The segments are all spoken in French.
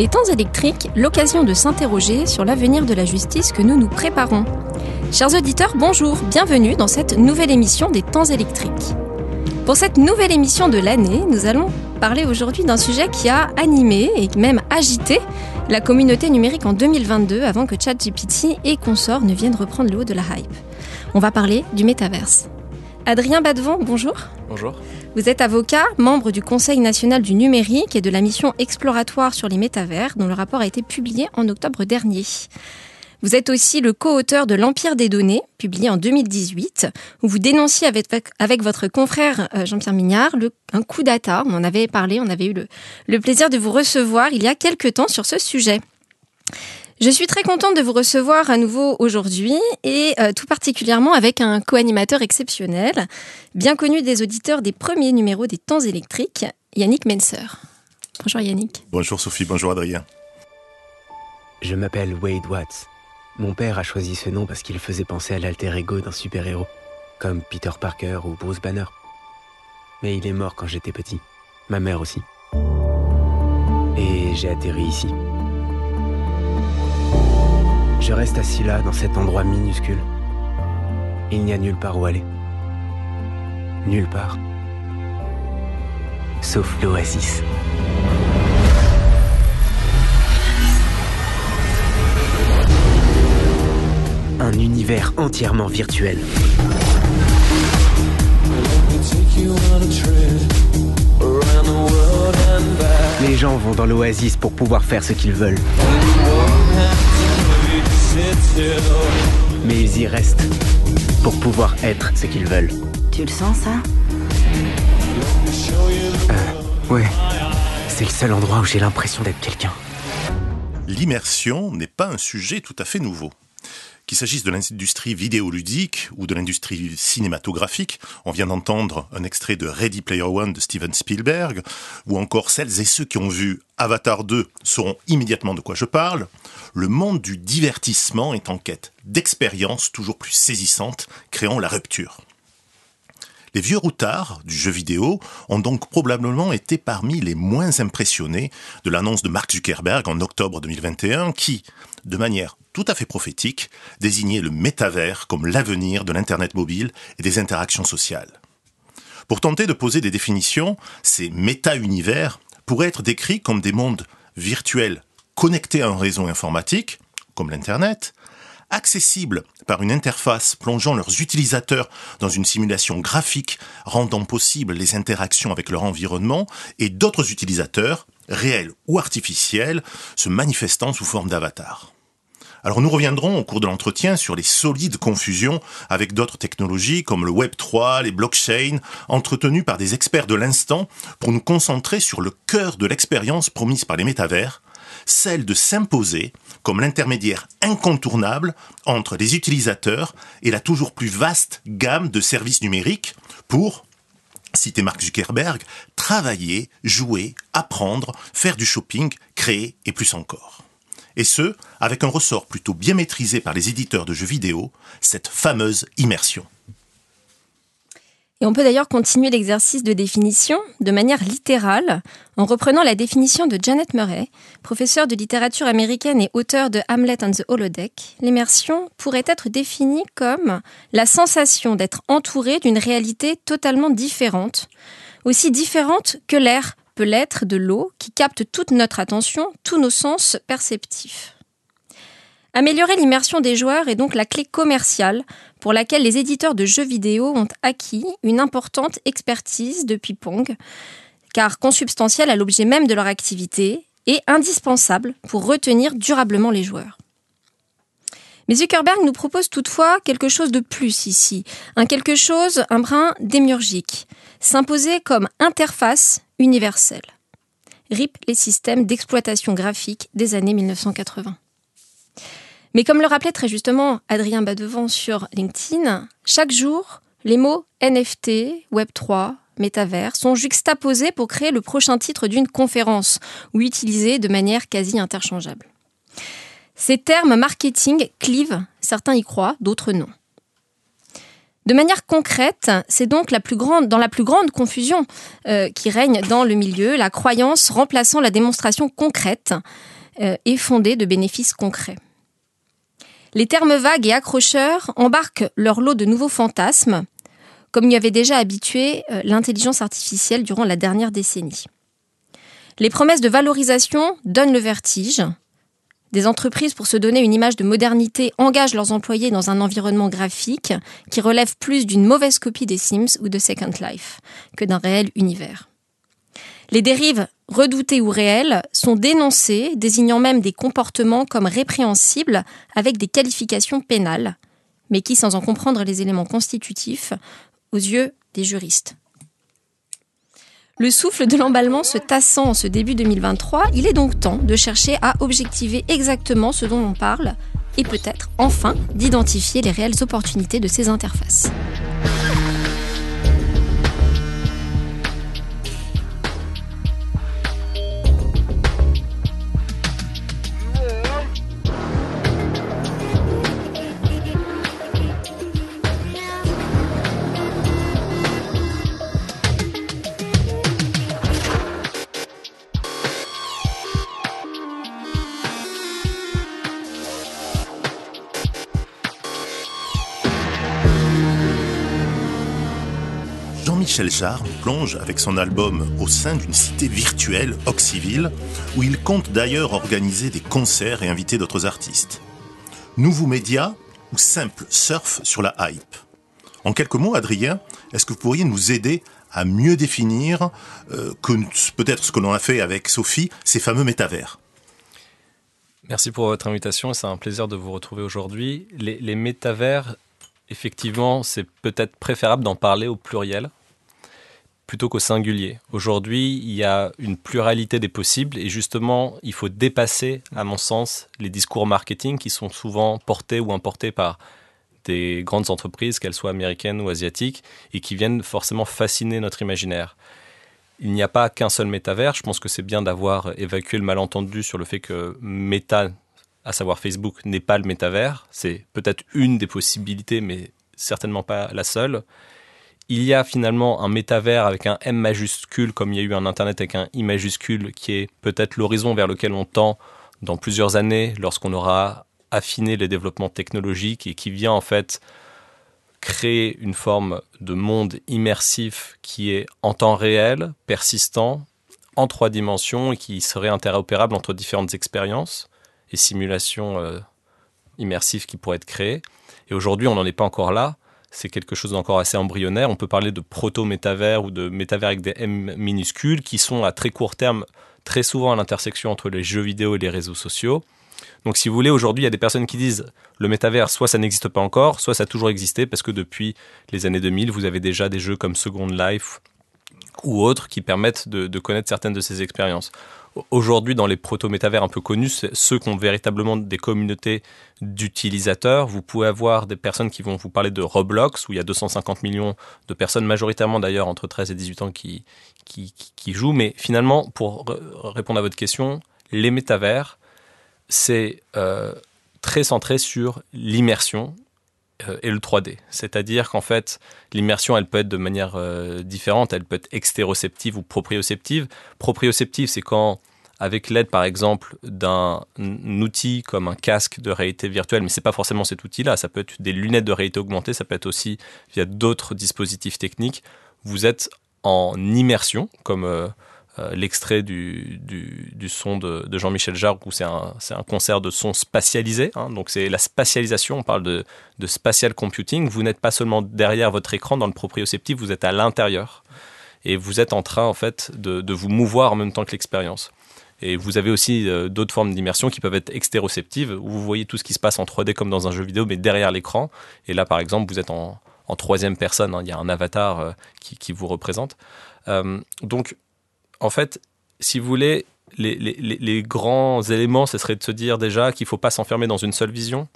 Les temps électriques, l'occasion de s'interroger sur l'avenir de la justice que nous nous préparons. Chers auditeurs, bonjour, bienvenue dans cette nouvelle émission des temps électriques. Pour cette nouvelle émission de l'année, nous allons parler aujourd'hui d'un sujet qui a animé et même agité la communauté numérique en 2022 avant que ChatGPT et consorts ne viennent reprendre le haut de la hype. On va parler du métaverse. Adrien Badevant, bonjour. Bonjour. Vous êtes avocat, membre du Conseil national du numérique et de la mission exploratoire sur les métavers, dont le rapport a été publié en octobre dernier. Vous êtes aussi le co-auteur de L'Empire des données, publié en 2018, où vous dénonciez avec, avec votre confrère euh, Jean-Pierre Mignard le, un coup data. On en avait parlé, on avait eu le, le plaisir de vous recevoir il y a quelques temps sur ce sujet. Je suis très contente de vous recevoir à nouveau aujourd'hui et euh, tout particulièrement avec un co-animateur exceptionnel, bien connu des auditeurs des premiers numéros des temps électriques, Yannick Menser. Bonjour Yannick. Bonjour Sophie, bonjour Adrien. Je m'appelle Wade Watts. Mon père a choisi ce nom parce qu'il faisait penser à l'alter ego d'un super-héros, comme Peter Parker ou Bruce Banner. Mais il est mort quand j'étais petit. Ma mère aussi. Et j'ai atterri ici. Je reste assis là, dans cet endroit minuscule. Il n'y a nulle part où aller. Nulle part. Sauf l'oasis. Un univers entièrement virtuel. Les gens vont dans l'oasis pour pouvoir faire ce qu'ils veulent. Mais ils y restent pour pouvoir être ce qu'ils veulent. Tu le sens ça? Euh, Ouais. C'est le seul endroit où j'ai l'impression d'être quelqu'un. L'immersion n'est pas un sujet tout à fait nouveau. Qu'il s'agisse de l'industrie vidéoludique ou de l'industrie cinématographique, on vient d'entendre un extrait de Ready Player One de Steven Spielberg, ou encore celles et ceux qui ont vu Avatar 2 sauront immédiatement de quoi je parle, le monde du divertissement est en quête d'expériences toujours plus saisissantes, créant la rupture. Les vieux routards du jeu vidéo ont donc probablement été parmi les moins impressionnés de l'annonce de Mark Zuckerberg en octobre 2021 qui, de manière tout à fait prophétique, désignait le métavers comme l'avenir de l'Internet mobile et des interactions sociales. Pour tenter de poser des définitions, ces méta-univers pourraient être décrits comme des mondes virtuels connectés à un réseau informatique, comme l'Internet, accessibles par une interface plongeant leurs utilisateurs dans une simulation graphique rendant possible les interactions avec leur environnement, et d'autres utilisateurs, réels ou artificiels, se manifestant sous forme d'avatar. Alors nous reviendrons au cours de l'entretien sur les solides confusions avec d'autres technologies comme le Web 3, les blockchains, entretenues par des experts de l'instant pour nous concentrer sur le cœur de l'expérience promise par les métavers, celle de s'imposer comme l'intermédiaire incontournable entre les utilisateurs et la toujours plus vaste gamme de services numériques pour, citer Mark Zuckerberg, travailler, jouer, apprendre, faire du shopping, créer et plus encore et ce, avec un ressort plutôt bien maîtrisé par les éditeurs de jeux vidéo, cette fameuse immersion. Et on peut d'ailleurs continuer l'exercice de définition de manière littérale en reprenant la définition de Janet Murray, professeure de littérature américaine et auteur de Hamlet and the Holodeck. L'immersion pourrait être définie comme la sensation d'être entouré d'une réalité totalement différente, aussi différente que l'air l'être de l'eau qui capte toute notre attention, tous nos sens perceptifs. Améliorer l'immersion des joueurs est donc la clé commerciale pour laquelle les éditeurs de jeux vidéo ont acquis une importante expertise depuis Pong, car consubstantielle à l'objet même de leur activité et indispensable pour retenir durablement les joueurs. Mais Zuckerberg nous propose toutefois quelque chose de plus ici, un quelque chose, un brin démiurgique, s'imposer comme interface universelle. RIP les systèmes d'exploitation graphique des années 1980. Mais comme le rappelait très justement Adrien Badevant sur LinkedIn, chaque jour, les mots NFT, Web3, métavers sont juxtaposés pour créer le prochain titre d'une conférence ou utilisés de manière quasi interchangeable. Ces termes marketing clivent, certains y croient, d'autres non. De manière concrète, c'est donc dans la plus grande confusion euh, qui règne dans le milieu, la croyance remplaçant la démonstration concrète euh, et fondée de bénéfices concrets. Les termes vagues et accrocheurs embarquent leur lot de nouveaux fantasmes, comme y avait déjà habitué euh, l'intelligence artificielle durant la dernière décennie. Les promesses de valorisation donnent le vertige, des entreprises, pour se donner une image de modernité, engagent leurs employés dans un environnement graphique qui relève plus d'une mauvaise copie des Sims ou de Second Life que d'un réel univers. Les dérives redoutées ou réelles sont dénoncées, désignant même des comportements comme répréhensibles avec des qualifications pénales, mais qui, sans en comprendre les éléments constitutifs, aux yeux des juristes, le souffle de l'emballement se tassant en ce début 2023, il est donc temps de chercher à objectiver exactement ce dont on parle et peut-être enfin d'identifier les réelles opportunités de ces interfaces. Michel Jarre plonge avec son album au sein d'une cité virtuelle, Oxyville, où il compte d'ailleurs organiser des concerts et inviter d'autres artistes. Nouveau média ou simple surf sur la hype En quelques mots, Adrien, est-ce que vous pourriez nous aider à mieux définir euh, peut-être ce que l'on a fait avec Sophie, ces fameux métavers? Merci pour votre invitation, c'est un plaisir de vous retrouver aujourd'hui. Les métavers, effectivement, c'est peut-être préférable d'en parler au pluriel plutôt qu'au singulier. Aujourd'hui, il y a une pluralité des possibles et justement, il faut dépasser, à mon sens, les discours marketing qui sont souvent portés ou importés par des grandes entreprises, qu'elles soient américaines ou asiatiques, et qui viennent forcément fasciner notre imaginaire. Il n'y a pas qu'un seul métavers. Je pense que c'est bien d'avoir évacué le malentendu sur le fait que Meta, à savoir Facebook, n'est pas le métavers. C'est peut-être une des possibilités, mais certainement pas la seule il y a finalement un métavers avec un M majuscule, comme il y a eu un Internet avec un I majuscule, qui est peut-être l'horizon vers lequel on tend dans plusieurs années, lorsqu'on aura affiné les développements technologiques et qui vient en fait créer une forme de monde immersif qui est en temps réel, persistant, en trois dimensions et qui serait interopérable entre différentes expériences et simulations euh, immersives qui pourraient être créées. Et aujourd'hui, on n'en est pas encore là c'est quelque chose d'encore assez embryonnaire. On peut parler de proto-métavers ou de métavers avec des M minuscules qui sont à très court terme très souvent à l'intersection entre les jeux vidéo et les réseaux sociaux. Donc si vous voulez, aujourd'hui, il y a des personnes qui disent le métavers, soit ça n'existe pas encore, soit ça a toujours existé, parce que depuis les années 2000, vous avez déjà des jeux comme Second Life ou autres qui permettent de, de connaître certaines de ces expériences. Aujourd'hui, dans les proto-métavers un peu connus, ceux qui ont véritablement des communautés d'utilisateurs. Vous pouvez avoir des personnes qui vont vous parler de Roblox, où il y a 250 millions de personnes, majoritairement d'ailleurs entre 13 et 18 ans, qui, jouent. Mais finalement, pour répondre à votre question, les métavers, c'est euh, très centré sur l'immersion et le 3D. C'est-à-dire qu'en fait, l'immersion, elle peut être de manière euh, différente. Elle peut être extéroceptive ou proprioceptive. Proprioceptive, c'est quand, avec l'aide, par exemple, d'un outil comme un casque de réalité virtuelle, mais c'est pas forcément cet outil-là. Ça peut être des lunettes de réalité augmentée. Ça peut être aussi via d'autres dispositifs techniques. Vous êtes en immersion, comme euh, euh, l'extrait du, du, son de, Jean-Michel Jarre où c'est un, un, concert de son spatialisé. Hein. donc c'est la spatialisation, on parle de, de spatial computing. Vous n'êtes pas seulement derrière votre écran dans le proprioceptif, vous êtes à l'intérieur. Et vous êtes en train en fait de, de vous mouvoir en même temps que l'expérience. Et vous avez aussi euh, d'autres formes d'immersion qui peuvent être extéroceptives, où vous voyez tout ce qui se passe en 3D comme dans un jeu vidéo, mais derrière l'écran. Et là, par exemple, vous êtes en, en troisième personne. Hein. il y a un avatar euh, qui, qui, vous représente. donc, en fait, si vous voulez, les, grands éléments, ce serait de se dire déjà qu'il ne faut pas s'enfermer dans une seule vision.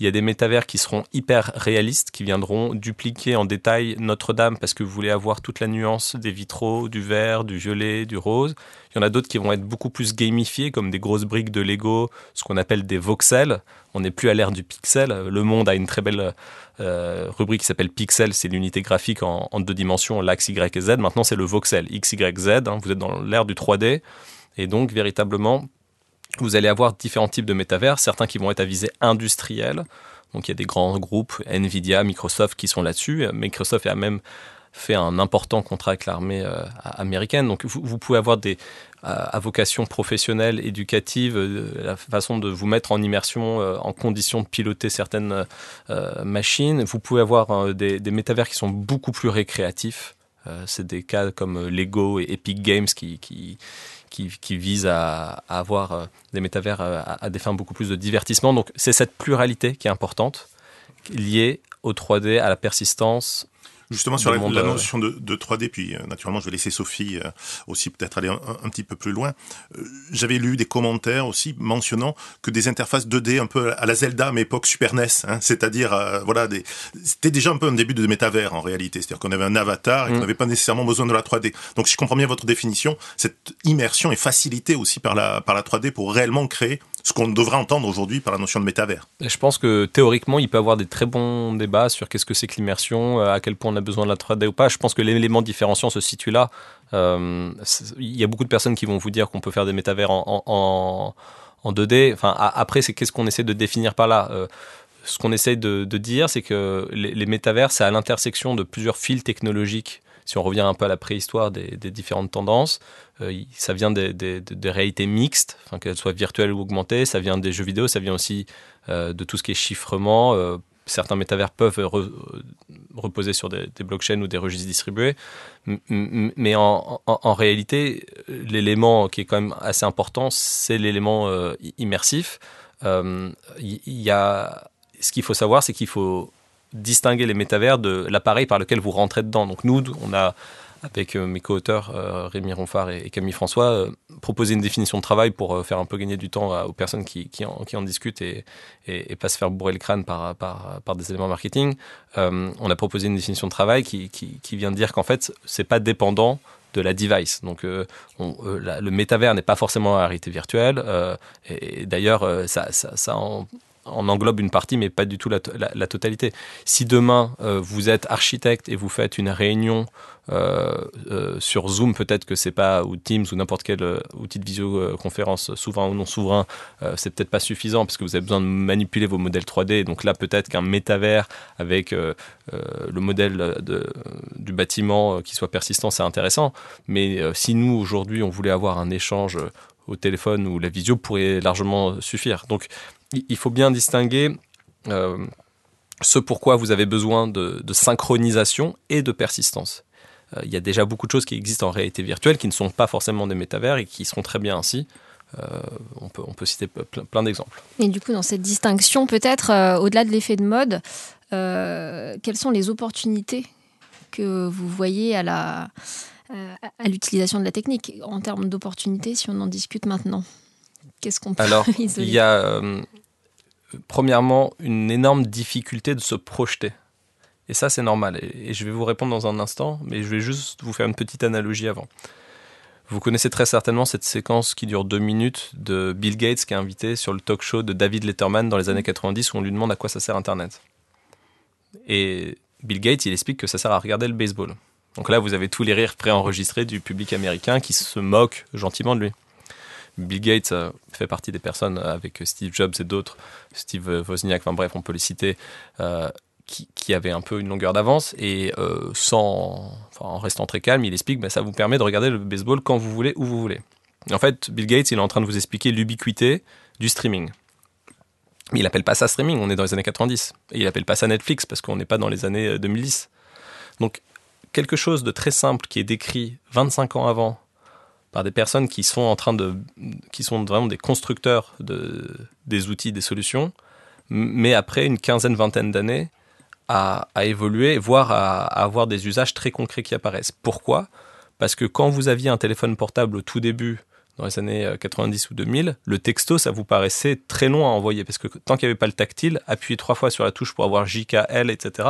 Il y a des métavers qui seront hyper réalistes, qui viendront dupliquer en détail Notre-Dame parce que vous voulez avoir toute la nuance des vitraux, du vert, du violet, du rose. Il y en a d'autres qui vont être beaucoup plus gamifiés, comme des grosses briques de Lego, ce qu'on appelle des voxels. On n'est plus à l'ère du pixel. Le monde a une très belle euh, rubrique qui s'appelle pixel, c'est l'unité graphique en, deux dimensions, l'axe Y et Z. Maintenant, c'est le voxel, X, Y, Z. Hein. vous êtes dans l'ère du 3D. Et donc, véritablement, vous allez avoir différents types de métavers, certains qui vont être à visée industrielle. Donc il y a des grands groupes, Nvidia, Microsoft qui sont là-dessus. Microsoft a même fait un important contrat avec l'armée euh, américaine. Donc vous, pouvez avoir des euh, à vocation professionnelle, éducative, euh, la façon de vous mettre en immersion, en condition de piloter certaines machines. Vous pouvez avoir des, métavers qui sont beaucoup plus récréatifs. C'est des cas comme Lego et Epic Games qui qui, vise à, avoir euh, des métavers euh, à, des fins beaucoup plus de divertissement. Donc c'est cette pluralité qui est importante, liée au 3D, à la persistance, Justement sur la, euh, notion de, de, 3D, puis euh, naturellement je vais laisser Sophie euh, aussi peut-être aller un, petit peu plus loin. J'avais lu des commentaires aussi mentionnant que des interfaces 2D un peu à la Zelda mais époque Super NES, hein, c'est-à-dire voilà, des... c'était déjà un peu un début de métavers en réalité, c'est-à-dire qu'on avait un avatar et qu'on mm. n'avait pas nécessairement besoin de la 3D. Donc si je comprends bien votre définition, cette immersion est facilitée aussi par la par la 3D pour réellement créer ce qu'on devrait entendre aujourd'hui par la notion de métavers. je pense que théoriquement, il peut y avoir des très bons débats sur qu'est-ce que c'est que l'immersion, euh, à quel point on a besoin de la 3D ou pas. Je pense que l'élément différenciant se situe là. Euh, il y a beaucoup de personnes qui vont vous dire qu'on peut faire des métavers en, en, en 2D. Enfin, après, c'est qu'est-ce qu'on essaie de définir par là? Euh, Ce qu'on essaie de, de dire, c'est que les, les métavers, c'est à l'intersection de plusieurs fils technologiques si on revient un peu à la préhistoire des, différentes tendances, euh, ça vient des, réalités mixtes, qu'elles soient virtuelles ou augmentées, ça vient des jeux vidéo, ça vient aussi euh, de tout ce qui est chiffrement. Euh, certains métavers peuvent reposer sur des, blockchains ou des registres distribués, mais en, réalité, l'élément qui est quand même assez important, c'est l'élément immersif. Y a, ce qu'il faut savoir, c'est qu'il faut distinguer les métavers de l'appareil par lequel vous rentrez dedans. Donc nous, on a, avec euh, mes co-auteurs euh, Rémi Ronfard et, Camille François, euh, proposé une définition de travail pour faire un peu gagner du temps aux personnes qui, en, discutent et, pas se faire bourrer le crâne par, des éléments marketing. on a proposé une définition de travail qui, vient de dire qu'en fait, c'est pas dépendant de la device. Donc le métavers n'est pas forcément la réalité virtuelle. et, d'ailleurs, ça, ça en, en englobe une partie, mais pas du tout la, totalité. Si demain euh, vous êtes architecte et vous faites une réunion euh, euh, sur Zoom, peut-être que c'est pas ou Teams ou n'importe quel outil de visioconférence souverain ou non souverain, c'est peut-être pas suffisant parce que vous avez besoin de manipuler vos modèles 3D. Donc là, peut-être qu'un métavers avec le modèle du bâtiment qui soit persistant, c'est intéressant. Mais si nous aujourd'hui on voulait avoir un échange au téléphone ou la visio pourrait largement suffire. Donc il faut bien distinguer euh, ce pourquoi vous avez besoin de, synchronisation et de persistance. Euh, il y a déjà beaucoup de choses qui existent en réalité virtuelle qui ne sont pas forcément des métavers et qui seront très bien ainsi. Euh, on, peut, on peut citer plein, d'exemples. Et du coup, dans cette distinction, peut-être, au-delà de l'effet de mode, quelles sont les opportunités que vous voyez à la à l'utilisation de la technique en termes d'opportunités si on en discute maintenant? Qu'est-ce qu'on peut Alors, il y a premièrement, une énorme difficulté de se projeter. Et ça, c'est normal. Et, je vais vous répondre dans un instant, mais je vais juste vous faire une petite analogie avant. Vous connaissez très certainement cette séquence qui dure deux minutes de Bill Gates qui est invité sur le talk show de David Letterman dans les années 90 où on lui demande à quoi ça sert Internet. Et Bill Gates, il explique que ça sert à regarder le baseball. Donc là, vous avez tous les rires préenregistrés du public américain qui se moque gentiment de lui. Bill Gates euh, fait partie des personnes euh, avec Steve Jobs et d'autres, Steve Wozniak, enfin bref, on peut les citer, euh, qui, qui, avaient un peu une longueur d'avance et sans, en restant très calme, il explique que bah, ça vous permet de regarder le baseball quand vous voulez, où vous voulez. en fait, Bill Gates, il est en train de vous expliquer l'ubiquité du streaming. Mais il appelle pas ça streaming, on est dans les années 90. Et il appelle pas ça Netflix parce qu'on n'est pas dans les années 2010. Donc, quelque chose de très simple qui est décrit 25 ans avant par des personnes qui sont en train de, qui sont vraiment des constructeurs de, des outils, des solutions, mais après une quinzaine, vingtaine d'années, à, évoluer, voire à, avoir des usages très concrets qui apparaissent. Pourquoi? Parce que quand vous aviez un téléphone portable au tout début, dans les années 90 ou 2000, le texto, ça vous paraissait très long à envoyer parce que tant qu'il n'y avait pas le tactile, appuyer trois fois sur la touche pour avoir JKL, etc.,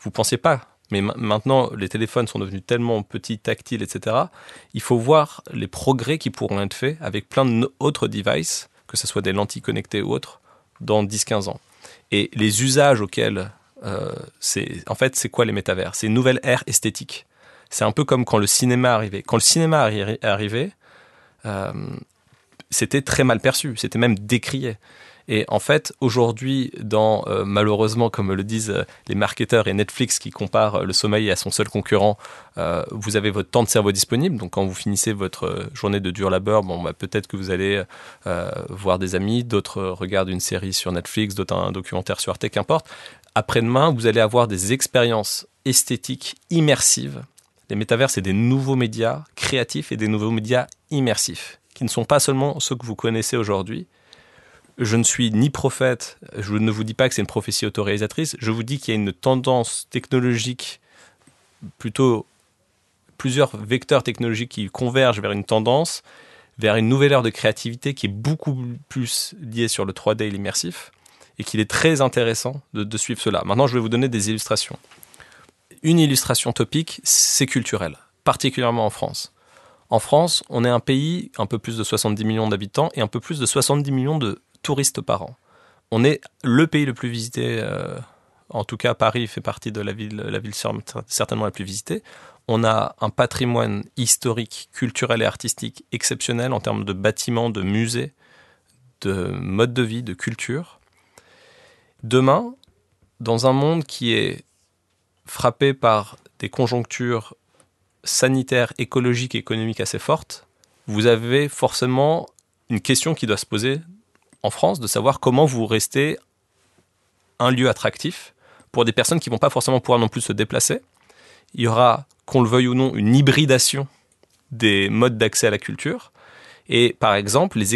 vous pensiez pas. Mais maintenant, les téléphones sont devenus tellement petits, tactiles, etc. Il faut voir les progrès qui pourront être faits avec plein d'autres devices, que ce soit des lentilles connectées ou autres, dans 10-15 ans. Et les usages auxquels euh, en fait c'est quoi les métavers? C'est une nouvelle ère esthétique. C'est un peu comme quand le cinéma arrivait. Quand le cinéma est arrivé, euh, c'était très mal perçu, c'était même décrié. Et en fait, aujourd'hui, dans euh, malheureusement, comme le disent euh, les marketeurs et Netflix qui comparent le sommeil à son seul concurrent, vous avez votre temps de cerveau disponible. Donc, quand vous finissez votre journée de dur labeur, bon, bah, peut-être que vous allez voir des amis, d'autres regardent une série sur Netflix, d'autres un documentaire sur Arte, qu'importe. Après-demain, vous allez avoir des expériences esthétiques immersives. Les métavers, c'est des nouveaux médias créatifs et des nouveaux médias immersifs, qui ne sont pas seulement ceux que vous connaissez aujourd'hui. Je ne suis ni prophète, je ne vous dis pas que c'est une prophétie autoréalisatrice, je vous dis qu'il y a une tendance technologique, plutôt plusieurs vecteurs technologiques qui convergent vers une tendance, vers une nouvelle ère de créativité qui est beaucoup plus liée sur le 3D et l'immersif et qu'il est très intéressant de, suivre cela. Maintenant, je vais vous donner des illustrations. Une illustration topique, c'est culturel, particulièrement en France. En France, on est un pays un peu plus de 70 millions d'habitants et un peu plus de 70 millions de touristes par an. On est le pays le plus visité, euh, en tout cas Paris fait partie de la ville, la ville certainement la plus visitée. On a un patrimoine historique, culturel et artistique exceptionnel en termes de bâtiments, de musées, de modes de vie, de culture. Demain, dans un monde qui est frappé par des conjonctures sanitaires, écologiques économiques assez fortes, vous avez forcément une question qui doit se poser en France, de savoir comment vous restez un lieu attractif pour des personnes qui vont pas forcément pouvoir non plus se déplacer. Il y aura, qu'on le veuille ou non, une hybridation des modes d'accès à la culture. Et par exemple, les,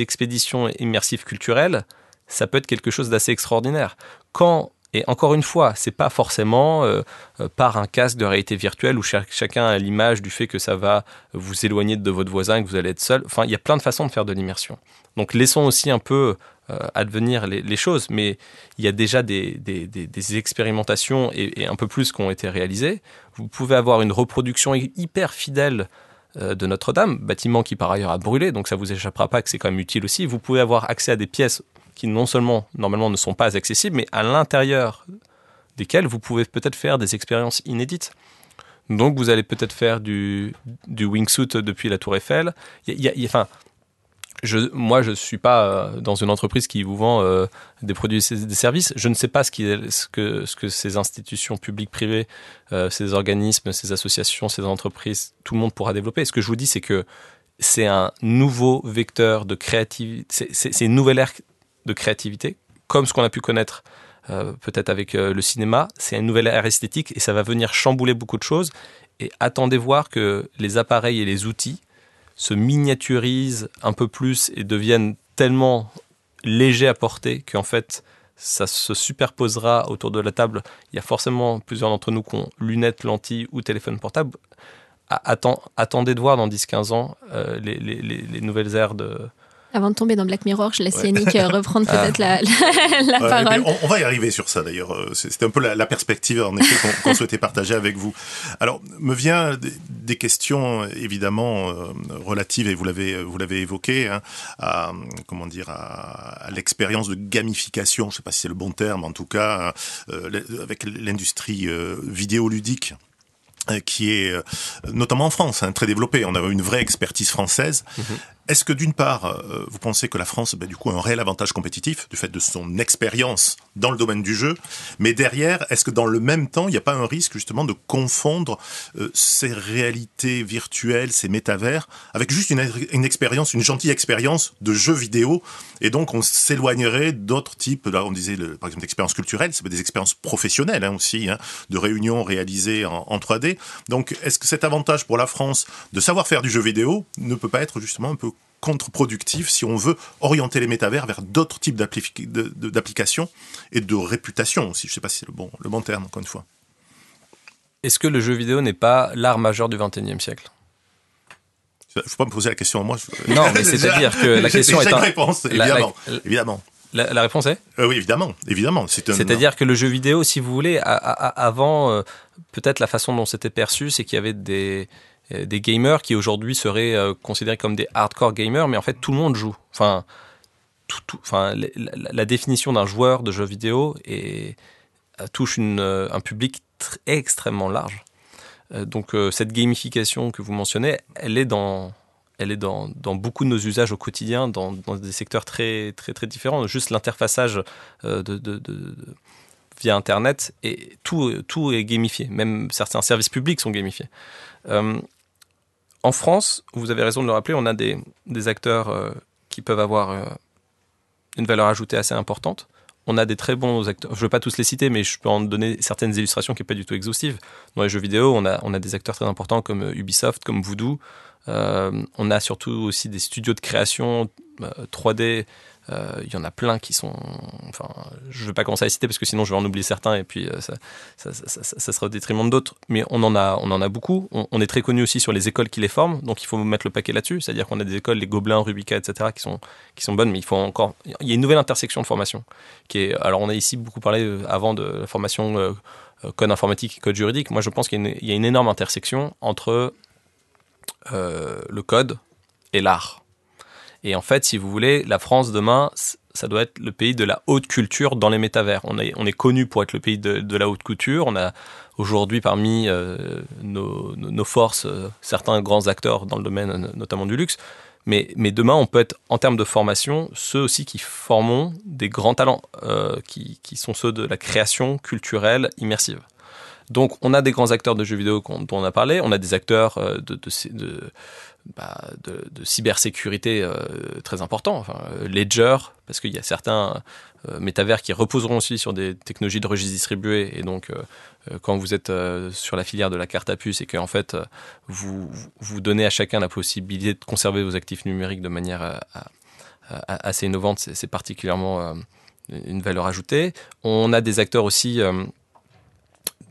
expéditions immersives culturelles ça peut être quelque chose d'assez extraordinaire. Quand et encore une fois, c'est pas forcément euh, euh, par un casque de réalité virtuelle où chacun a l'image du fait que ça va vous éloigner de votre voisin, que vous allez être seul. Enfin, il y a plein de façons de faire de l'immersion. Donc, laissons aussi un peu euh, advenir les, choses, mais il y a déjà des, expérimentations et, un peu plus qui ont été réalisées. Vous pouvez avoir une reproduction hyper fidèle de Notre-Dame, bâtiment qui par ailleurs a brûlé, donc ça vous échappera pas que c'est quand même utile aussi. Vous pouvez avoir accès à des pièces qui non seulement normalement ne sont pas accessibles, mais à l'intérieur desquels vous pouvez peut-être faire des expériences inédites. Donc vous allez peut-être faire du, wingsuit depuis la Tour Eiffel. Enfin, moi, je ne suis pas euh, dans une entreprise qui vous vend euh, des produits et des services. Je ne sais pas ce, que, ce que ces institutions publiques, privées, euh, ces organismes, ces associations, ces entreprises, tout le monde pourra développer. Ce que je vous dis, c'est que c'est un nouveau vecteur de créativité. C'est une nouvelle ère de créativité, comme ce qu'on a pu connaître peut-être avec le cinéma. C'est une nouvelle ère esthétique et ça va venir chambouler beaucoup de choses. Et attendez voir que les appareils et les outils se miniaturisent un peu plus et deviennent tellement légers à porter qu'en fait ça se superposera autour de la table. Il y a forcément plusieurs d'entre nous qui ont lunettes, lentilles ou téléphone portable. attendez de voir dans 10-15 ans euh, les, nouvelles aires de, avant de tomber dans Black Mirror, je laisse Yannick euh, reprendre ah. peut-être la, parole. On, va y arriver sur ça d'ailleurs. Euh, c'était un peu la, perspective en effet qu'on souhaitait partager avec vous. Alors, me vient des, questions évidemment euh, relatives et vous l'avez vous l'avez évoqué hein, à comment dire à, l'expérience de gamification. Je ne sais pas si c'est le bon terme, en tout cas avec l'industrie vidéoludique qui est notamment en France hein, très développée. On a une vraie expertise française. Mm-hmm. Est-ce que d'une part, euh, vous pensez que la France, ben, du coup, a un réel avantage compétitif du fait de son expérience dans le domaine du jeu, mais derrière, est-ce que dans le même temps, il n'y a pas un risque justement de confondre euh, ces réalités virtuelles, ces métavers, avec juste une, expérience, une gentille expérience de jeu vidéo, et donc on s'éloignerait d'autres types, là on disait par exemple d'expériences culturelles, ça peut être des expériences professionnelles hein, aussi, hein, de réunions réalisées en 3D. Donc est-ce que cet avantage pour la France de savoir faire du jeu vidéo ne peut pas être justement un peu contre-productif si on veut orienter les métavers vers d'autres types d'applications et de réputation aussi. Je ne sais pas si c'est le bon, le bon terme, encore une fois. Est-ce que le jeu vidéo n'est pas l'art majeur du XXIe siècle? Faut pas me poser la question à moi. Non, mais c'est-à-dire que la question est une réponse, évidemment. évidemment. La, réponse est? Euh, Oui, évidemment, évidemment. C'est-à-dire que le jeu vidéo, si vous voulez, avant, euh, peut-être la façon dont c'était perçu, c'est qu'il y avait des, des gamers qui aujourd'hui seraient considérés comme des hardcore gamers, mais en fait tout le monde joue. Enfin, la, définition d'un joueur de jeu vidéo est, touche un public extrêmement large. donc cette gamification que vous mentionnez, elle est dans beaucoup de nos usages au quotidien, dans, des secteurs très, très, très différents. Juste l'interfaçage euh, via Internet, et tout, est gamifié. Même certains services publics sont gamifiés. Euh, en France, vous avez raison de le rappeler, on a des, acteurs euh, qui peuvent avoir une valeur ajoutée assez importante. On a des très bons acteurs. Je ne veux pas tous les citer, mais je peux en donner certaines illustrations qui n'est pas du tout exhaustive. Dans les jeux vidéo, on a, des acteurs très importants comme Ubisoft, comme Voodoo, euh, on a surtout aussi des studios de création 3D. Euh, euh, il y en a plein qui sont. Enfin, je ne vais pas commencer à les citer parce que sinon je vais en oublier certains et puis ça, ça, sera au détriment d'autres. Mais on en a, on en a beaucoup. On, est très connu aussi sur les écoles qui les forment, donc il faut mettre le paquet là-dessus. C'est-à-dire qu'on a des écoles, les Gobelins, Rubica, etc., qui sont, qui sont bonnes, mais il faut encore. Il y a une nouvelle intersection de formation. Qui est, alors on a ici beaucoup parlé avant de la formation code informatique et code juridique. Moi je pense qu'il y, a une énorme intersection entre euh, le code et l'art. Et en fait, si vous voulez, la France demain, ça doit être le pays de la haute culture dans les métavers. On est, on est connu pour être le pays de, la haute couture. On a aujourd'hui parmi euh, nos, forces euh, certains grands acteurs dans le domaine notamment du luxe. Mais, demain, on peut être, en termes de formation, ceux aussi qui formons des grands talents, qui, qui, sont ceux de la création culturelle immersive. Donc, on a des grands acteurs de jeux vidéo dont on a parlé, on a des acteurs euh, de, bah, de, cybersécurité euh, très euh, Ledger, parce qu'il y a certains métavers qui reposeront aussi sur des technologies de registre distribué, et donc quand vous êtes sur la filière de la carte à puce et qu'en fait vous, vous donnez à chacun la possibilité de conserver vos actifs numériques de manière assez innovante, c'est particulièrement une valeur ajoutée. On a des acteurs aussi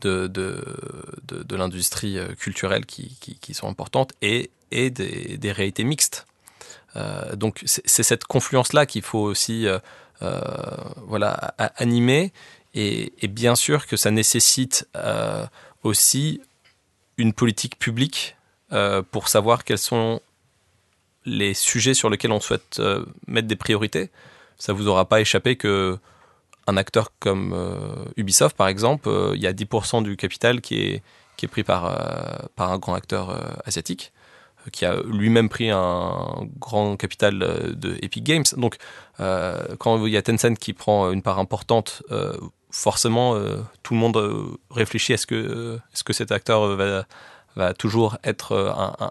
de, de, l'industrie euh, culturelle qui, qui, sont importantes. Et, et des, réalités mixtes. Euh, donc c'est cette confluence-là qu'il faut aussi euh, voilà, animer et, et, bien sûr que ça nécessite aussi une politique publique pour savoir quels sont les sujets sur lesquels on souhaite mettre des priorités. Ça vous aura pas échappé que un acteur comme euh, Ubisoft, par exemple, euh, il y a 10% du capital qui est, qui est pris par, euh, par un grand acteur asiatique qui a lui-même pris un grand capital de Epic Games. Donc, quand il y a Tencent qui prend une part importante, forcément, tout le monde réfléchit est-ce que, est-ce que cet acteur va, toujours être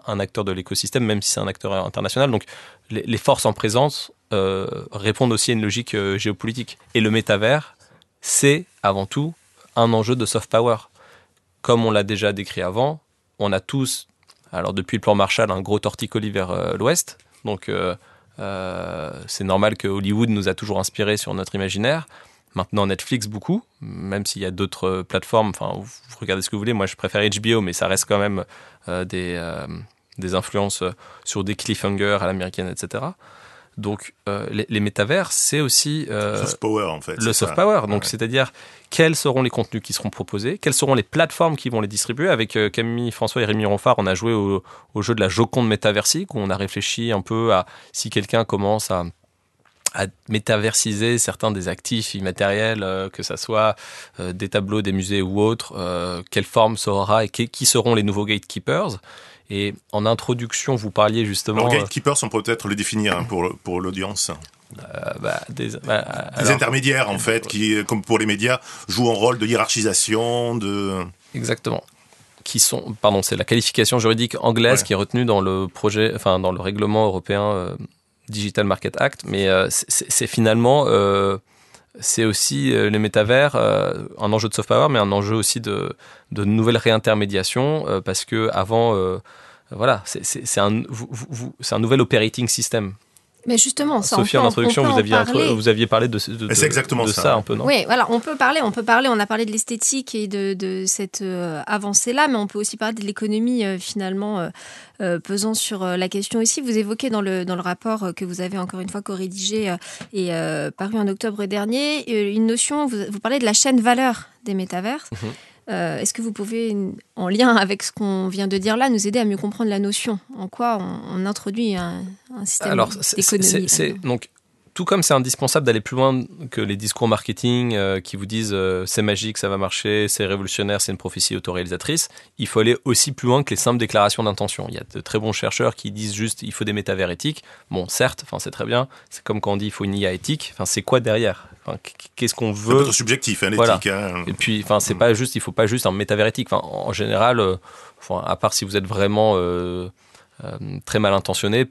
un, acteur de l'écosystème, même si c'est un acteur international. Donc, les, forces en présence euh, répondent aussi à une logique euh, géopolitique. Et le métavers, c'est avant tout un enjeu de soft power. Comme on l'a déjà décrit avant, on a tous, alors depuis le plan Marshall, un gros torticolis vers euh, l'ouest. Donc c'est normal que Hollywood nous a toujours inspiré sur notre imaginaire. Maintenant Netflix beaucoup, même s'il y a d'autres plateformes. Enfin, vous regardez ce que vous voulez. Moi, je préfère HBO, mais ça reste quand même des, des influences sur des cliffhangers à l'américaine, etc. Donc euh, les, métavers, c'est aussi euh, soft power en fait. Le soft power. Donc c'est-à-dire quels seront les contenus qui seront proposés, quelles seront les plateformes qui vont les distribuer? Avec euh, Camille François et Rémi Ronfard, on a joué au, jeu de la Joconde métaversique où on a réfléchi un peu à si quelqu'un commence à à métaversiser certains des actifs immatériels, euh, que ce soit des tableaux des musées ou autres, quelle forme ça aura et qui seront les nouveaux gatekeepers? Et en introduction, vous parliez justement. Alors, gatekeepers, on peut peut-être le définir hein, pour, pour l'audience. Euh, bah, des, bah, des intermédiaires, en fait, qui, comme pour les médias, jouent un rôle de hiérarchisation, de. Exactement. Qui sont, pardon, c'est la qualification juridique anglaise qui est retenue dans le projet, enfin, dans le règlement européen euh, Digital Market Act, mais euh, c'est finalement c'est aussi euh, les métavers, euh, un enjeu de soft power, mais un enjeu aussi de, de nouvelles réintermédiations, euh, parce que avant, voilà, c'est un nouvel operating system. Mais justement, ça, Sophie, on peut, en introduction, on peut vous, aviez parler. vous aviez parlé de, de, de, C'est exactement de ça. ça. un peu, non? Oui, voilà, on peut parler, on peut parler, on a parlé de l'esthétique et de, de cette euh, avancée-là, mais on peut aussi parler de l'économie euh, finalement euh, euh, pesant sur euh, la question ici. Vous évoquez dans le, dans le rapport euh, que vous avez encore une fois co-rédigé euh, et euh, paru en octobre dernier, euh, une notion, vous, vous parlez de la chaîne valeur des métaverses. Mhm. Euh, Est-ce que vous pouvez, en lien avec ce qu'on vient de dire là, nous aider à mieux comprendre la notion? En quoi on, on introduit un, un système Alors, c'est- donc tout comme c'est indispensable d'aller plus loin que les discours marketing euh, qui vous disent euh, c'est magique, ça va marcher, c'est révolutionnaire, c'est une prophétie autoréalisatrice, il faut aller aussi plus loin que les simples déclarations d'intention. Il y a de très bons chercheurs qui disent juste il faut des métavers éthiques. Bon, certes, enfin c'est très bien. C'est comme quand on dit il faut une IA éthique. Enfin, c'est quoi derrière? Enfin, Qu'est-ce qu'on C'est un peu veut trop subjectif, hein, Voilà. hein. et puis, enfin, c'est Mm. pas juste, il faut pas juste un métavers éthique. Enfin, en général, euh, enfin, à part si vous êtes vraiment euh, euh, très mal intentionné,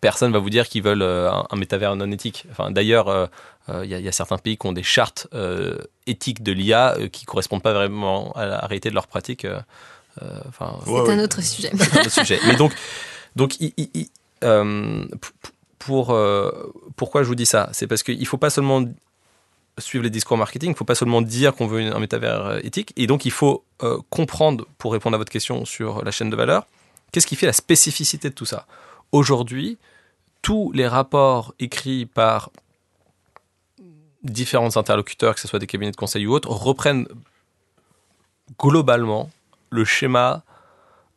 personne va vous dire qu'ils veulent euh, un, un métavers non éthique. Enfin, d'ailleurs, euh, euh, il y, a- il y a certains pays qui ont des chartes euh, éthiques de l'IA euh, qui correspondent pas vraiment à la réalité de leur pratique. euh, euh, Enfin, C'est Ouais, un autre sujet. c'est un autre sujet. Mais donc, donc il- il- euh, pour, euh, pourquoi je vous dis ça? C'est parce qu'il ne faut pas seulement suivre les discours marketing, il ne faut pas seulement dire qu'on veut un métavers euh, éthique, et donc il faut euh, comprendre, pour répondre à votre question sur la chaîne de valeur, qu'est-ce qui fait la spécificité de tout ça? Aujourd'hui, tous les rapports écrits par différents interlocuteurs, que ce soit des cabinets de conseil ou autres, reprennent globalement le schéma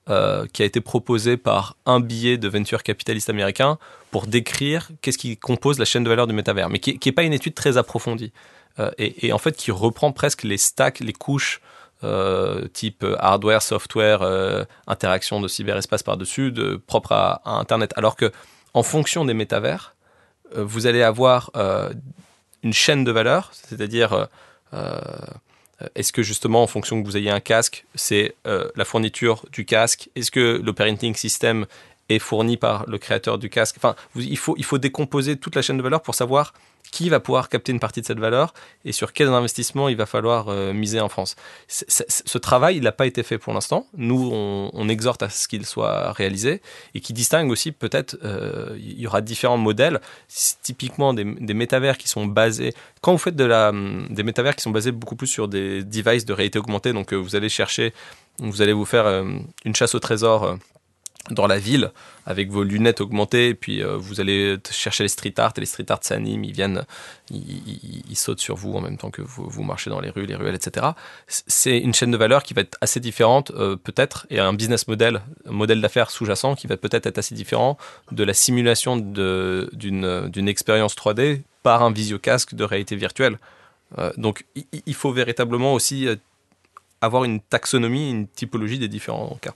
euh, qui a été proposé par un billet de venture capitaliste américain pour décrire qu'est-ce qui compose la chaîne de valeur du métavers, mais qui n'est pas une étude très approfondie. Euh, et, en fait, qui reprend presque les stacks, les couches euh, type hardware, software, interaction de cyberespace par-dessus, de, propre à, à Internet. Alors que, en fonction des métavers, vous allez avoir une chaîne de valeur, c'est-à-dire est-ce que justement, en fonction que vous ayez un casque, c'est euh, la fourniture du casque? Est-ce que l'operating system est fourni par le créateur du casque? Enfin, il, faut, il faut décomposer toute la chaîne de valeur pour savoir qui va pouvoir capter une partie de cette valeur et sur quels investissements il va falloir euh, miser en France. Ce travail, il n'a pas été fait pour l'instant. Nous, on, on exhorte à ce qu'il soit réalisé et qui distingue aussi peut-être, euh, il y aura différents modèles, typiquement des, métavers qui sont basés quand vous faites de la, hum, des métavers qui sont basés beaucoup plus sur des devices de réalité augmentée, donc euh, vous allez chercher, vous allez vous faire euh, une chasse au trésor dans la ville avec vos lunettes augmentées, et puis euh, vous allez chercher les street art, et les street art s'animent, ils viennent, ils, sautent sur vous en même temps que vous, marchez dans les rues, les ruelles, etc. C'est une chaîne de valeur qui va être assez différente, euh, peut-être, et un business model, un modèle d'affaires sous-jacent qui va peut-être être assez différent de la simulation d'une expérience 3D par un visiocasque de réalité virtuelle. Euh, donc il faut véritablement aussi avoir une taxonomie, une typologie des différents cas.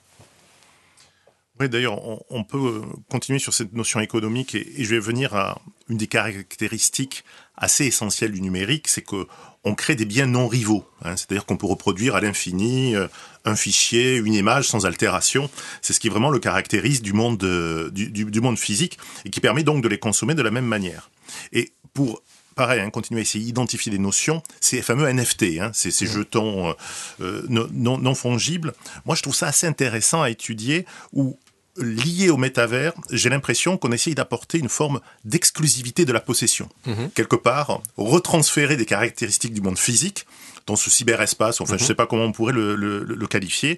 Oui, d'ailleurs, on, on peut euh, continuer sur cette notion économique et, et je vais venir à une des caractéristiques assez essentielles du numérique, c'est que on crée des biens non rivaux. hein. C'est-à-dire qu'on peut reproduire à l'infini euh, un fichier, une image sans altération. C'est ce qui vraiment le caractérise du monde, euh, du, du- du monde physique et qui permet donc de les consommer de la même manière. Et pour pareil, hein, continuer à essayer d'identifier des notions, ces fameux NFT, hein, ces, ces jetons euh, non, non, non fongibles. Moi, je trouve ça assez intéressant à étudier, où lié au métavers, j'ai l'impression qu'on essaye d'apporter une forme d'exclusivité de la possession. Mhm. Quelque part, retransférer des caractéristiques du monde physique dans ce cyberespace, enfin je Mhm. sais pas comment on pourrait le, le- le qualifier,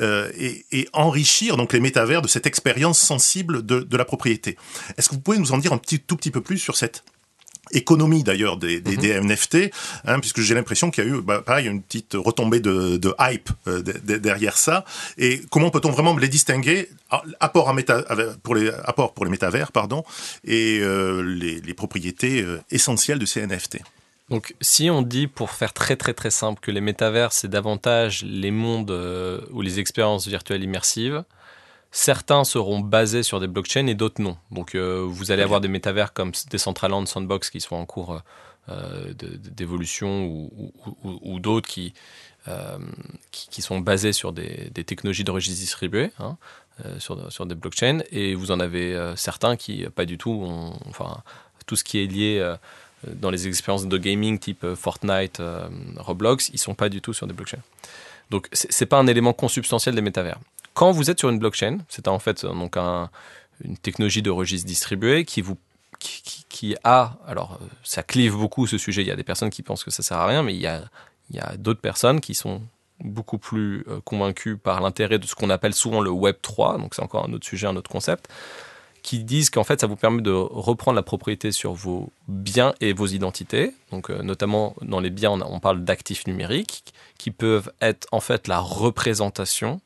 euh, et, et enrichir donc les métavers de cette expérience sensible de, de la propriété. Est-ce que vous pouvez nous en dire un petit, tout petit peu plus sur cette économie d'ailleurs des, des, Mhm. des NFT, hein, puisque j'ai l'impression qu'il y a eu, bah, pareil, une petite retombée de, de hype euh, de- de- derrière ça. Et comment peut-on vraiment les distinguer Ah, Apport à méta, avec- pour les pour les métavers, pardon, et euh, les, les propriétés euh, essentielles de ces NFT. Donc, si on dit, pour faire très très très simple, que les métavers, c'est davantage les mondes euh, ou les expériences virtuelles immersives, certains seront basés sur des blockchains et d'autres non. Donc, euh, vous allez avoir des métavers comme Decentraland, Sandbox qui sont en cours euh, d'évolution ou, ou- ou- ou d'autres qui, euh, qui, qui sont basés sur des, des technologies de registre distribué, hein, sur, sur des blockchains, et vous en avez certains qui, pas du tout, ont, enfin, tout ce qui est lié dans les expériences de gaming type Fortnite, Roblox, ils sont pas du tout sur des blockchains. Donc c'est pas un élément consubstantiel des métavers. Quand vous êtes sur une blockchain, c'est en fait euh, donc un- une technologie de registre distribué qui vous qui, a, alors ça clive beaucoup ce sujet, il y a des personnes qui pensent que ça sert à rien, mais il y a, il y a d'autres personnes qui sont beaucoup plus convaincues par l'intérêt de ce qu'on appelle souvent le Web 3, donc c'est encore un autre sujet, un autre concept, qui disent qu'en fait ça vous permet de reprendre la propriété sur vos biens et vos identités. Donc notamment dans les biens, on parle d'actifs numériques qui peuvent être en fait la représentation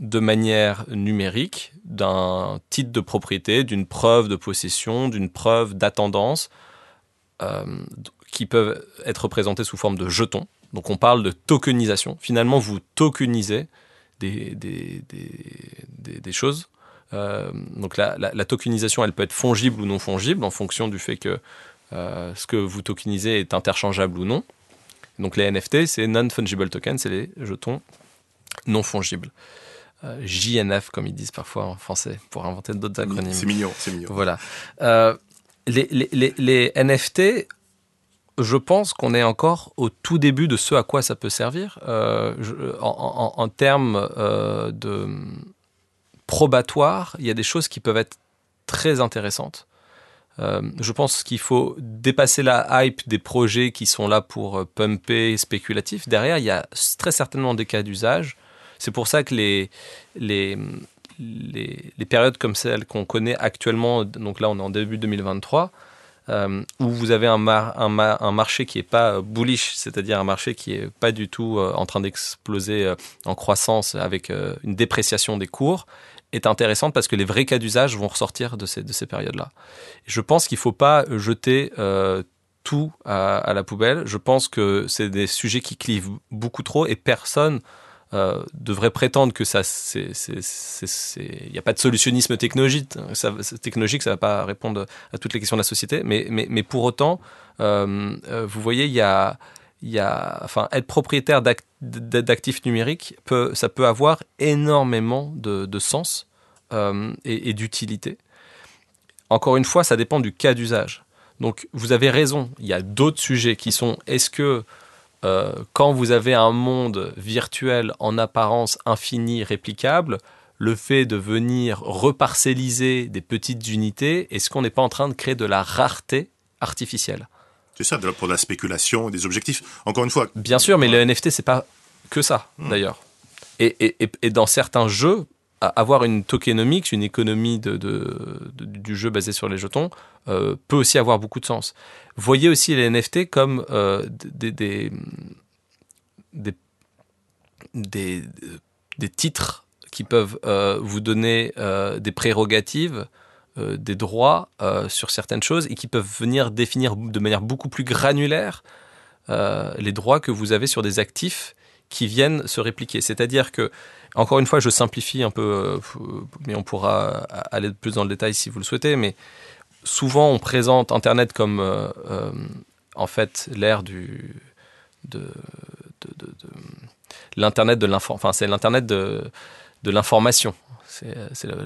de manière numérique d'un titre de propriété, d'une preuve de possession, d'une preuve d'attendance, euh, qui peuvent être représentés sous forme de jetons. Donc on parle de tokenisation. Finalement, vous tokenisez des, des, choses. Euh, donc la, tokenisation, elle peut être fongible ou non fongible en fonction du fait que euh, ce que vous tokenisez est interchangeable ou non. Donc les NFT, c'est non-fungible tokens, c'est les jetons non fongibles. Euh, JNF, comme ils disent parfois en français, pour inventer d'autres acronymes. C'est mignon, c'est mignon. Voilà. Euh, les, les, les, NFT, je pense qu'on est encore au tout début de ce à quoi ça peut servir. Euh, en, en, termes de probatoire, il y a des choses qui peuvent être très intéressantes. je pense qu'il faut dépasser la hype des projets qui sont là pour pumper spéculatif. Derrière, il y a très certainement des cas d'usage c'est pour ça que les, les, les, périodes comme celles qu'on connaît actuellement, donc là on est en début 2023, euh, où vous avez un, un, marché qui n'est pas bullish, c'est-à-dire un marché qui n'est pas du tout euh, en train d'exploser euh, en croissance avec une dépréciation des cours, est intéressante parce que les vrais cas d'usage vont ressortir de ces, de ces périodes-là. Je pense qu'il ne faut pas jeter tout à, la poubelle. Je pense que c'est des sujets qui clivent beaucoup trop et personne euh, devrait prétendre que ça, il n'y a pas de solutionnisme technologique. Ça, technologique, ça va pas répondre à toutes les questions de la société. Mais, pour autant, euh, euh, vous voyez, être propriétaire d'actifs numériques ça peut avoir énormément de, sens et, et d'utilité. Encore une fois, ça dépend du cas d'usage. Donc, vous avez raison. Il y a d'autres sujets qui sont est-ce que euh, quand vous avez un monde virtuel en apparence infini, réplicable, le fait de venir reparcelliser des petites unités, est-ce qu'on n'est pas en train de créer de la rareté artificielle? C'est ça, pour la spéculation et des objectifs. Encore une fois. Bien sûr, mais le NFT, c'est pas que ça, hmm. d'ailleurs. et, dans certains jeux, avoir une tokenomics, une économie de, du jeu basé sur les jetons, euh, peut aussi avoir beaucoup de sens. Voyez aussi les NFT comme euh, des, des, des, des, titres qui peuvent euh, vous donner des prérogatives, des droits sur certaines choses et qui peuvent venir définir de manière beaucoup plus granulaire les droits que vous avez sur des actifs qui viennent se répliquer. C'est-à-dire que encore une fois, je simplifie un peu, euh, mais on pourra aller plus dans le détail si vous le souhaitez. Mais souvent, on présente Internet comme euh, euh, en fait l'ère du de, l'internet de l'information. Enfin, c'est l'internet de, de l'information. C'est le,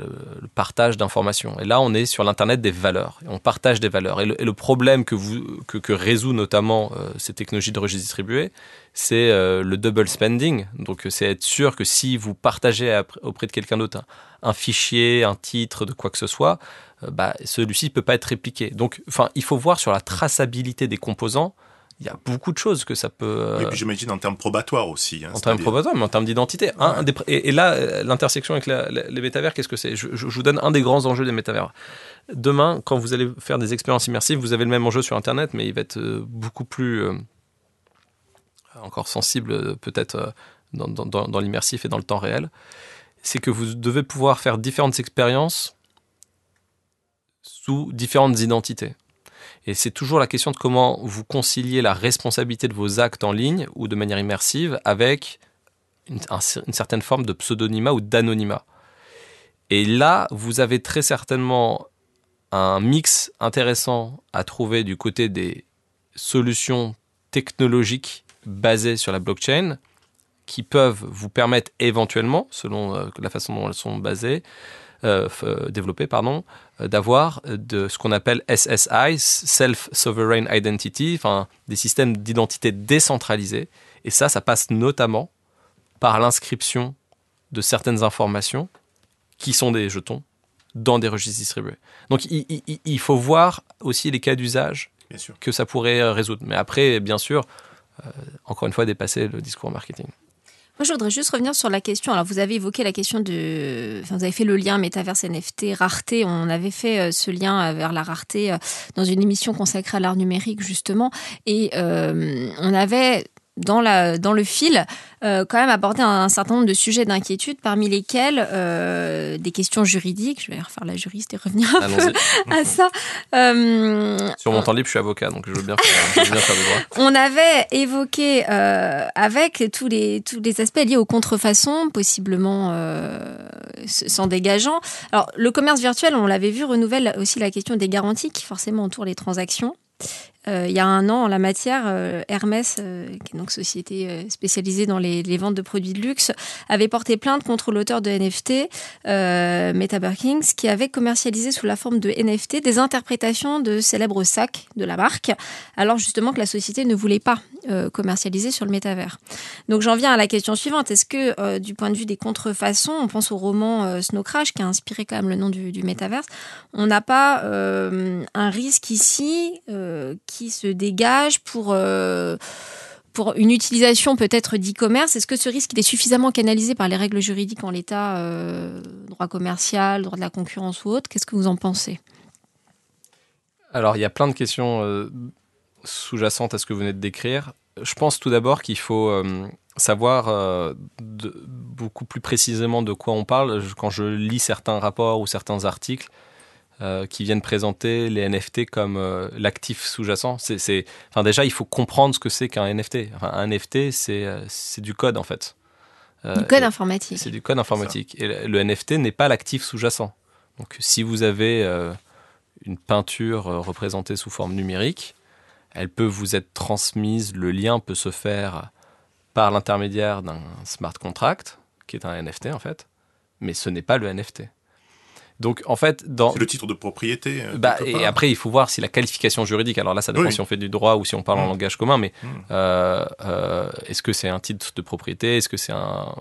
partage d'informations. Et là, on est sur l'Internet des valeurs. on partage des valeurs. Et le, problème que, vous, que, résout notamment ces technologies de registre distribué, c'est euh, le double spending. Donc, c'est être sûr que si vous partagez auprès de quelqu'un d'autre un, fichier, un titre, de quoi que ce soit, euh, bah, celui-ci ne peut pas être répliqué. Donc, il faut voir sur la traçabilité des composants. Il y a beaucoup de choses que ça peut. Euh, et puis j'imagine en termes probatoires aussi. Hein, en termes probatoires, mais en termes d'identité. et, là, l'intersection avec les métavers, qu'est-ce que c'est? Je, je, vous donne un des grands enjeux des métavers. Demain, quand vous allez faire des expériences immersives, vous avez le même enjeu sur Internet, mais il va être beaucoup plus encore sensible euh, peut-être euh, dans, l'immersif et dans le temps réel, c'est que vous devez pouvoir faire différentes expériences sous différentes identités. Et c'est toujours la question de comment vous conciliez la responsabilité de vos actes en ligne ou de manière immersive avec une, certaine forme de pseudonymat ou d'anonymat. Et là, vous avez très certainement un mix intéressant à trouver du côté des solutions technologiques basées sur la blockchain qui peuvent vous permettre éventuellement, selon euh, la façon dont elles sont basées, euh, euh, développées, pardon, d'avoir de ce qu'on appelle SSI, Self Sovereign Identity, enfin des systèmes d'identité décentralisés. Et ça, ça passe notamment par l'inscription de certaines informations qui sont des jetons dans des registres distribués. Donc il, faut voir aussi les cas d'usage que ça pourrait euh, résoudre. Mais après, bien sûr, euh, encore une fois, dépasser le discours marketing. Moi, je voudrais juste revenir sur la question. Alors, vous avez évoqué la question de. Enfin, vous avez fait le lien métaverse NFT, rareté. On avait fait euh, ce lien vers la rareté dans une émission consacrée à l'art numérique, justement. Et on avait dans, la, dans le fil, euh, quand même aborder un, certain nombre de sujets d'inquiétude, parmi lesquels euh, des questions juridiques. Je vais refaire la juriste et revenir un peu à ça. Euh, Sur mon temps libre, je suis avocat, donc je veux bien faire, veux bien faire droit. On avait évoqué avec tous les, tous les aspects liés aux contrefaçons, possiblement s'en dégageant. Alors, le commerce virtuel, on l'avait vu, renouvelle aussi la question des garanties qui forcément entourent les transactions. Euh, il y a un an en la matière, euh, Hermès, euh, qui est donc société spécialisée dans les, ventes de produits de luxe, avait porté plainte contre l'auteur de NFT, Meta Kings, qui avait commercialisé sous la forme de NFT des interprétations de célèbres sacs de la marque, alors justement que la société ne voulait pas commercialiser sur le métavers. Donc j'en viens à la question suivante. Est-ce que du point de vue des contrefaçons, on pense au roman Snow Crash qui a inspiré quand même le nom du, du métaverse, on n'a pas un risque ici qui se dégage pour euh, pour une utilisation peut-être d'e-commerce, est-ce que ce risque est suffisamment canalisé par les règles juridiques en l'état, euh, droit commercial, droit de la concurrence ou autre? Qu'est-ce que vous en pensez? Alors, il y a plein de questions euh, sous-jacentes à ce que vous venez de décrire. Je pense tout d'abord qu'il faut savoir beaucoup plus précisément de quoi on parle. Quand je lis certains rapports ou certains articles, euh, qui viennent présenter les NFT comme euh, l'actif sous-jacent. C'est, enfin déjà, il faut comprendre ce que c'est qu'un NFT. Enfin, un NFT, c'est, euh, c'est du code en fait. du code informatique. C'est du code informatique. Et le, NFT n'est pas l'actif sous-jacent. Donc, si vous avez une peinture représentée sous forme numérique, elle peut vous être transmise, le lien peut se faire par l'intermédiaire d'un smart contract, qui est un NFT en fait, mais ce n'est pas le NFT. Donc en fait, dans c'est le titre de propriété. Euh, bah, et après, il faut voir si la qualification juridique. Alors là, ça dépend si on fait du droit ou si on parle en mmh. langage commun. Mais mmh. euh, euh, est-ce que c'est un titre de propriété? Est-ce que c'est un,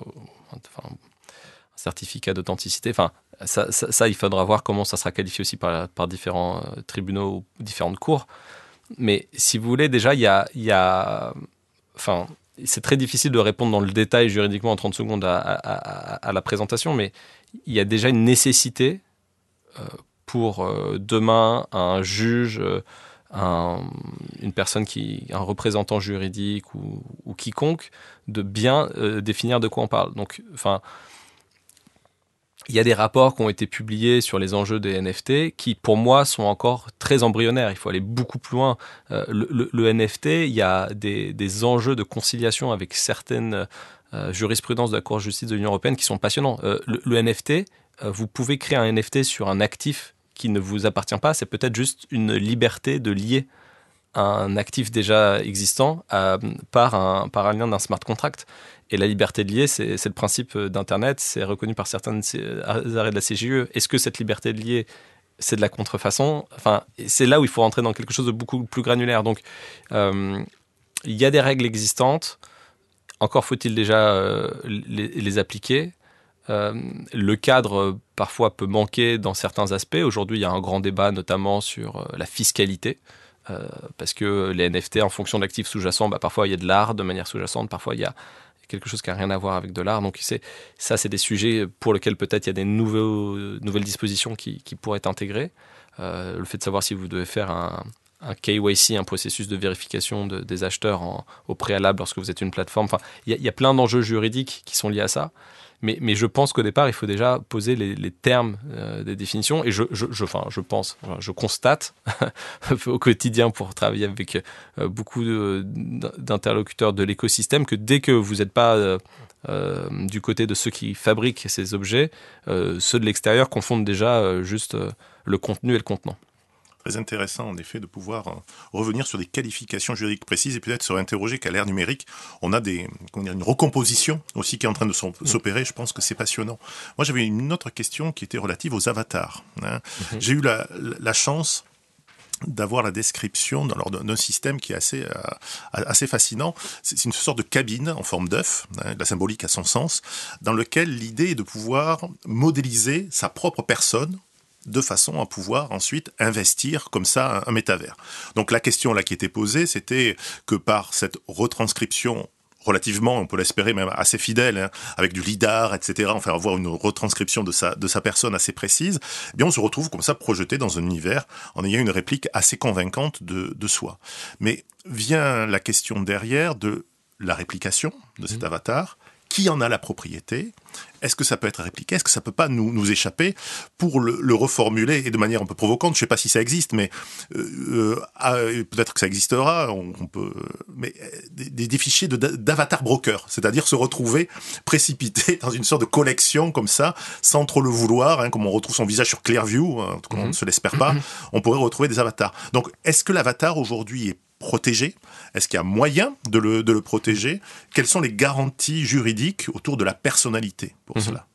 certificat d'authenticité? Enfin, ça, ça, il faudra voir comment ça sera qualifié aussi par, par différents tribunaux ou différentes cours. Mais si vous voulez, déjà, il y a, enfin, c'est très difficile de répondre dans le détail juridiquement en 30 secondes à, la présentation, mais il y a déjà une nécessité euh, pour euh, demain un juge, euh, une personne qui, un représentant juridique ou, quiconque, de bien définir de quoi on parle. Donc, enfin, il y a des rapports qui ont été publiés sur les enjeux des NFT qui, pour moi, sont encore très embryonnaires. Il faut aller beaucoup plus loin. le, NFT, il y a des, enjeux de conciliation avec certaines euh, jurisprudence de la Cour de justice de l'Union européenne qui sont passionnants. Euh, le, NFT, euh, vous pouvez créer un NFT sur un actif qui ne vous appartient pas. C'est peut-être juste une liberté de lier un actif déjà existant par, un, par un lien d'un smart contract. Et la liberté de lier, c'est le principe d'Internet, c'est reconnu par certains arrêts de la CGE. Est-ce que cette liberté de lier, c'est de la contrefaçon? Enfin, c'est là où il faut rentrer dans quelque chose de beaucoup plus granulaire. Donc, il y a des règles existantes. Encore faut-il déjà euh, les, appliquer. Euh, le cadre euh, parfois peut manquer dans certains aspects. Aujourd'hui, il y a un grand débat notamment sur la fiscalité. Parce que les NFT, en fonction de l'actif sous-jacent, bah, parfois il y a de l'art de manière sous-jacente, parfois il y a quelque chose qui n'a rien à voir avec de l'art. Donc ça, c'est des sujets pour lesquels peut-être il y a des nouvelles dispositions qui, pourraient être intégrées. le fait de savoir si vous devez faire un, un KYC, un processus de vérification des acheteurs au préalable lorsque vous êtes une plateforme. Enfin, il y, a plein d'enjeux juridiques qui sont liés à ça. Mais, je pense qu'au départ, il faut déjà poser les, termes euh, des définitions. Et je, je, je, enfin, je pense, je constate au quotidien pour travailler avec euh, beaucoup d'interlocuteurs de, l'écosystème que dès que vous n'êtes pas euh, du côté de ceux qui fabriquent ces objets, ceux de l'extérieur confondent déjà juste le contenu et le contenant très intéressant en effet de pouvoir euh, revenir sur des qualifications juridiques précises et peut-être se interroger qu'à l'ère numérique, on a des, dire, une recomposition aussi qui est en train de mm. s'opérer. Je pense que c'est passionnant. Moi, j'avais une autre question qui était relative aux avatars. Hein. Mm-hmm. J'ai eu la, la chance d'avoir la description d'un système qui est assez, euh, assez fascinant. C'est une sorte de cabine en forme d'œuf, hein, la symbolique a son sens, dans lequel l'idée est de pouvoir modéliser sa propre personne de façon à pouvoir ensuite investir comme ça un, métavers. Donc la question là qui était posée, c'était que par cette retranscription relativement, on peut l'espérer même assez fidèle, hein, avec du lidar, etc., enfin avoir une retranscription de sa, de sa personne assez précise, eh bien on se retrouve comme ça projeté dans un univers en ayant une réplique assez convaincante de, de soi. Mais vient la question derrière de la réplication de cet mmh. avatar, qui en a la propriété Est-ce que ça peut être répliqué Est-ce que ça peut pas nous, nous échapper Pour le, reformuler et de manière un peu provocante, je sais pas si ça existe, mais euh, euh, ah, peut-être que ça existera. On, peut, mais euh, des, des fichiers d'avatar broker, c'est-à-dire se retrouver précipité dans une sorte de collection comme ça, sans trop le vouloir, hein, comme on retrouve son visage sur Clearview, hein, en tout cas on ne mhm. se l'espère pas, on pourrait retrouver des avatars. Donc, est-ce que l'avatar aujourd'hui est protégé Est-ce qu'il y a moyen de le, protéger Quelles sont les garanties juridiques autour de la personnalité pour mhm. cela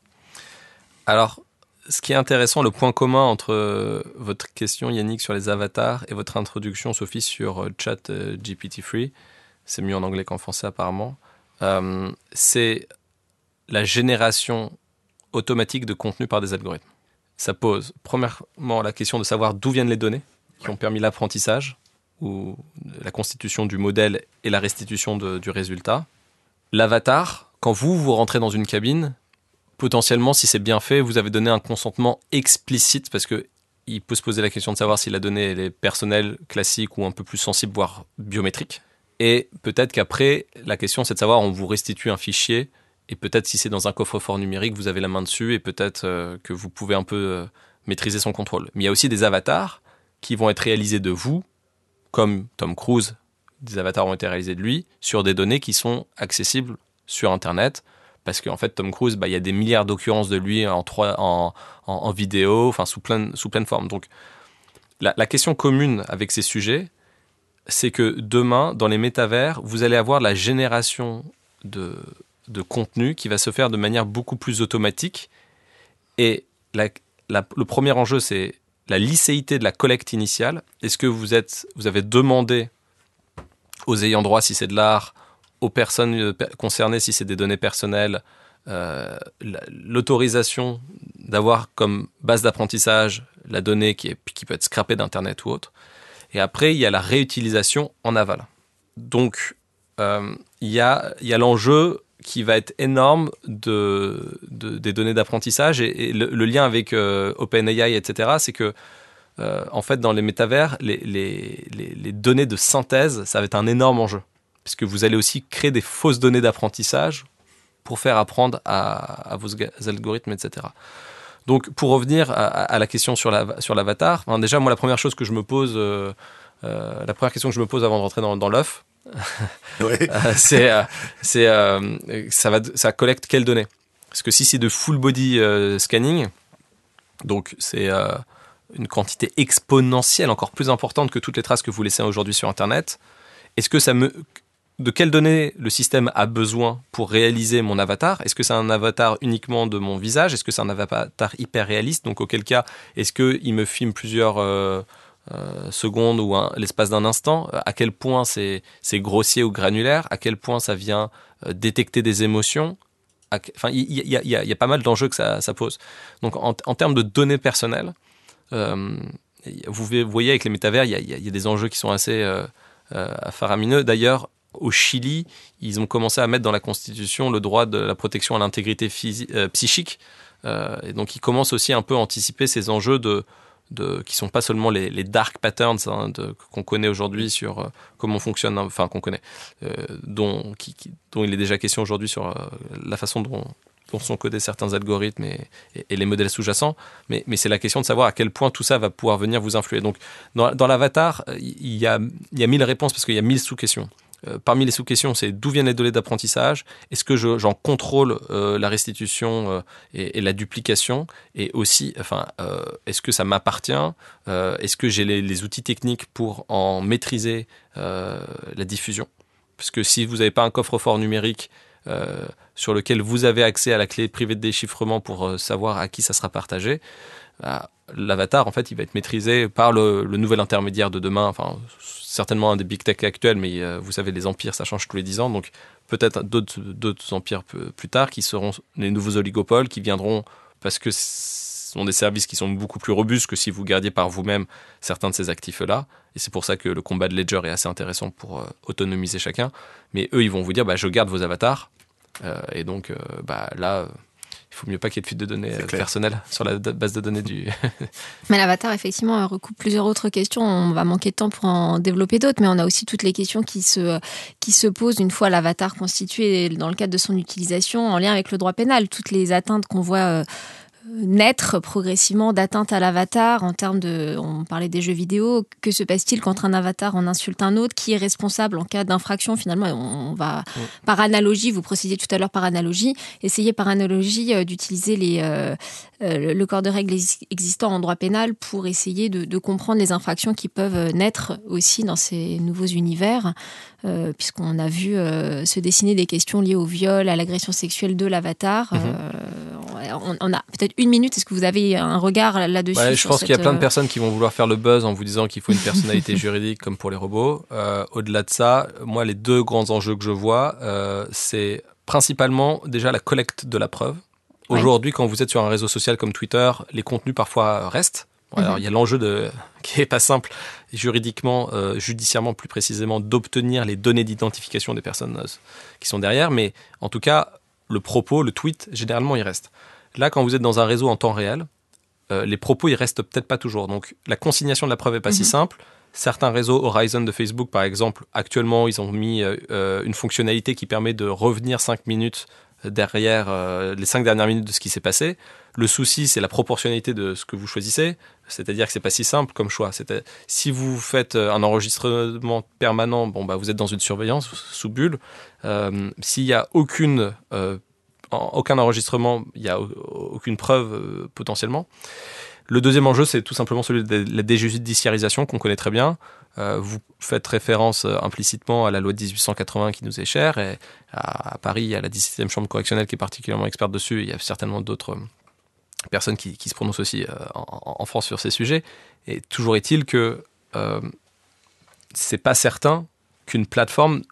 Alors, ce qui est intéressant, le point commun entre euh, votre question, Yannick, sur les avatars et votre introduction, Sophie, sur euh, chat euh, GPT-free, c'est mieux en anglais qu'en français apparemment, c'est la génération automatique de contenu par des algorithmes. Ça pose, premièrement, la question de savoir d'où viennent les données qui ont permis l'apprentissage ou la constitution du modèle et la restitution du résultat. L'avatar, quand vous, vous rentrez dans une cabine, potentiellement, si c'est bien fait, vous avez donné un consentement explicite parce que il peut se poser la question de savoir si la donnée est personnelle, classique ou un peu plus sensible, voire biométrique. Et peut-être qu'après, la question c'est de savoir, on vous restitue un fichier, et peut-être si c'est dans un coffre-fort numérique, vous avez la main dessus, et peut-être euh, que vous pouvez un peu euh, maîtriser son contrôle. Mais il y a aussi des avatars qui vont être réalisés de vous, comme Tom Cruise, des avatars ont été réalisés de lui sur des données qui sont accessibles sur Internet. Parce qu'en fait, Tom Cruise, bah, il y a des milliards d'occurrences de lui en, en, en, vidéo, enfin sous plein, sous pleine forme. Donc, la, question commune avec ces sujets, c'est que demain, dans les métavers, vous allez avoir la génération de, de contenu qui va se faire de manière beaucoup plus automatique. Et le premier enjeu, c'est la licéité de la collecte initiale. Est-ce que vous, êtes, vous avez demandé aux ayants droit, si c'est de l'art, aux personnes euh, concernées, si c'est des données personnelles, euh, l'autorisation d'avoir comme base d'apprentissage la donnée qui, peut être scrappée d'Internet ou autre. Et après, il y a la réutilisation en aval. Donc, euh, il y a l'enjeu qui va être énorme de, des données d'apprentissage et, le, lien avec euh, OpenAI, etc., c'est que euh, en fait, dans les métavers, les, données de synthèse, ça va être un énorme enjeu. Puisque vous allez aussi créer des fausses données d'apprentissage pour faire apprendre à, vos algorithmes, etc. Donc, pour revenir à, la question sur l'avatar, sur déjà, moi, la première chose que je me pose, euh, la première question que je me pose avant de rentrer dans, dans l'œuf, Euh, c'est euh, c'est euh, ça va ça collecte quelles données? Parce que si c'est de full body scanning, donc c'est une quantité exponentielle encore plus importante que toutes les traces que vous laissez aujourd'hui sur Internet. Est-ce que ça me de quelles données le système a besoin pour réaliser mon avatar? Est-ce que c'est un avatar uniquement de mon visage? Est-ce que c'est un avatar hyper réaliste? Donc auquel cas, est-ce qu'il me filme plusieurs euh, seconde ou l'espace d'un instant, à quel point c'est grossier ou granulaire, à quel point ça vient euh, détecter des émotions. Enfin, il y, a pas mal d'enjeux que ça, pose. Donc, en, termes de données personnelles, euh, vous voyez avec les métavers, il y, a, des enjeux qui sont assez faramineux. D'ailleurs, au Chili, ils ont commencé à mettre dans la Constitution le droit de la protection à l'intégrité psychique. et donc, ils commencent aussi un peu à anticiper ces enjeux de, de, qui sont pas seulement les, dark patterns hein, qu'on connaît aujourd'hui sur euh, comment fonctionne, enfin qu'on connaît, euh, dont, dont il est déjà question aujourd'hui sur euh, la façon dont, sont codés certains algorithmes et, les modèles sous-jacents, mais, mais c'est la question de savoir à quel point tout ça va pouvoir venir vous influer. Donc dans, l'avatar, il y a, y a mille réponses parce qu'il y a mille sous-questions. Euh, parmi les sous-questions, c'est d'où viennent les données d'apprentissage Est-ce que j'en contrôle euh, la restitution euh, et, la duplication Et aussi, enfin, est-ce que ça m'appartient Est-ce que j'ai les, outils techniques pour en maîtriser la diffusion? Parce que si vous n'avez pas un coffre-fort numérique sur lequel vous avez accès à la clé privée de déchiffrement pour savoir à qui ça sera partagé, bah, l'avatar, en fait, il va être maîtrisé par le, nouvel intermédiaire de demain, certainement un des big tech actuels, mais euh, vous savez, les empires, ça change tous les 10 ans. Donc peut-être d'autres empires plus tard qui seront les nouveaux oligopoles qui viendront parce que ce sont des services qui sont beaucoup plus robustes que si vous gardiez par vous-même certains de ces actifs-là. Et c'est pour ça que le combat de Ledger est assez intéressant pour euh, autonomiser chacun. Mais eux, ils vont vous dire, bah, je garde vos avatars. Euh, et donc, bah, là, il faut mieux pas qu'il y ait de fuite de données personnelles sur la base de données du. mais l'avatar, effectivement, recoupe plusieurs autres questions. On va manquer de temps pour en développer d'autres, mais on a aussi toutes les questions qui se, qui se posent une fois l'avatar constitué dans le cadre de son utilisation en lien avec le droit pénal. Toutes les atteintes qu'on voit naître progressivement d'atteinte à l'avatar en termes de, on parlait des jeux vidéo, que se passe-t-il quand un avatar en insulte un autre? Qui est responsable en cas d'infraction? Finalement, on va par analogie, vous procédiez tout à l'heure par analogie, essayer par analogie euh, d'utiliser les euh, euh, le corps de règles existant en droit pénal pour essayer de, comprendre les infractions qui peuvent naître aussi dans ces nouveaux univers, puisqu'on a vu se dessiner des questions liées au viol, à l'agression sexuelle de l'avatar. Mhm. On, a peut-être une minute. Est-ce que vous avez un regard là-dessus Je pense qu'il y a plein de euh, personnes qui vont vouloir faire le buzz en vous disant qu'il faut une personnalité juridique comme pour les robots. Euh, au-delà de ça, moi, les deux grands enjeux que je vois, euh, c'est principalement déjà la collecte de la preuve. Aujourd'hui, quand vous êtes sur un réseau social comme Twitter, les contenus parfois restent. alors, mhm. il y a l'enjeu de qui est pas simple juridiquement, judiciairement plus précisément, d'obtenir les données d'identification des personnes qui sont derrière. Mais en tout cas, le propos, le tweet, généralement, il reste. Là, quand vous êtes dans un réseau en temps réel, euh, les propos, ils restent peut-être pas toujours. Donc, la consignation de la preuve est pas si mhm. simple. Certains réseaux, Horizon de Facebook par exemple, actuellement, ils ont mis euh, euh, une fonctionnalité qui permet de revenir 5 minutes derrière les 5 dernières minutes de ce qui s'est passé. Le souci, c'est la proportionnalité de ce que vous choisissez. C'est-à-dire que c'est pas si simple comme choix. Si vous faites un enregistrement permanent, bon, bah, vous êtes dans une surveillance sous bulle. S'il n'y a aucune aucun enregistrement, il n'y a aucune preuve euh, potentiellement. Le deuxième enjeu, c'est tout simplement celui de la déjudiciarisation qu'on connaît très bien. Euh, vous faites référence euh, implicitement à la loi de 1880 qui nous est chère. Et à, Paris, il y a la 17e chambre correctionnelle qui est particulièrement experte dessus. Il y a certainement d'autres personnes qui, se prononcent aussi en, France sur ces sujets. Et toujours est-il que c'est pas certain qu'une plateforme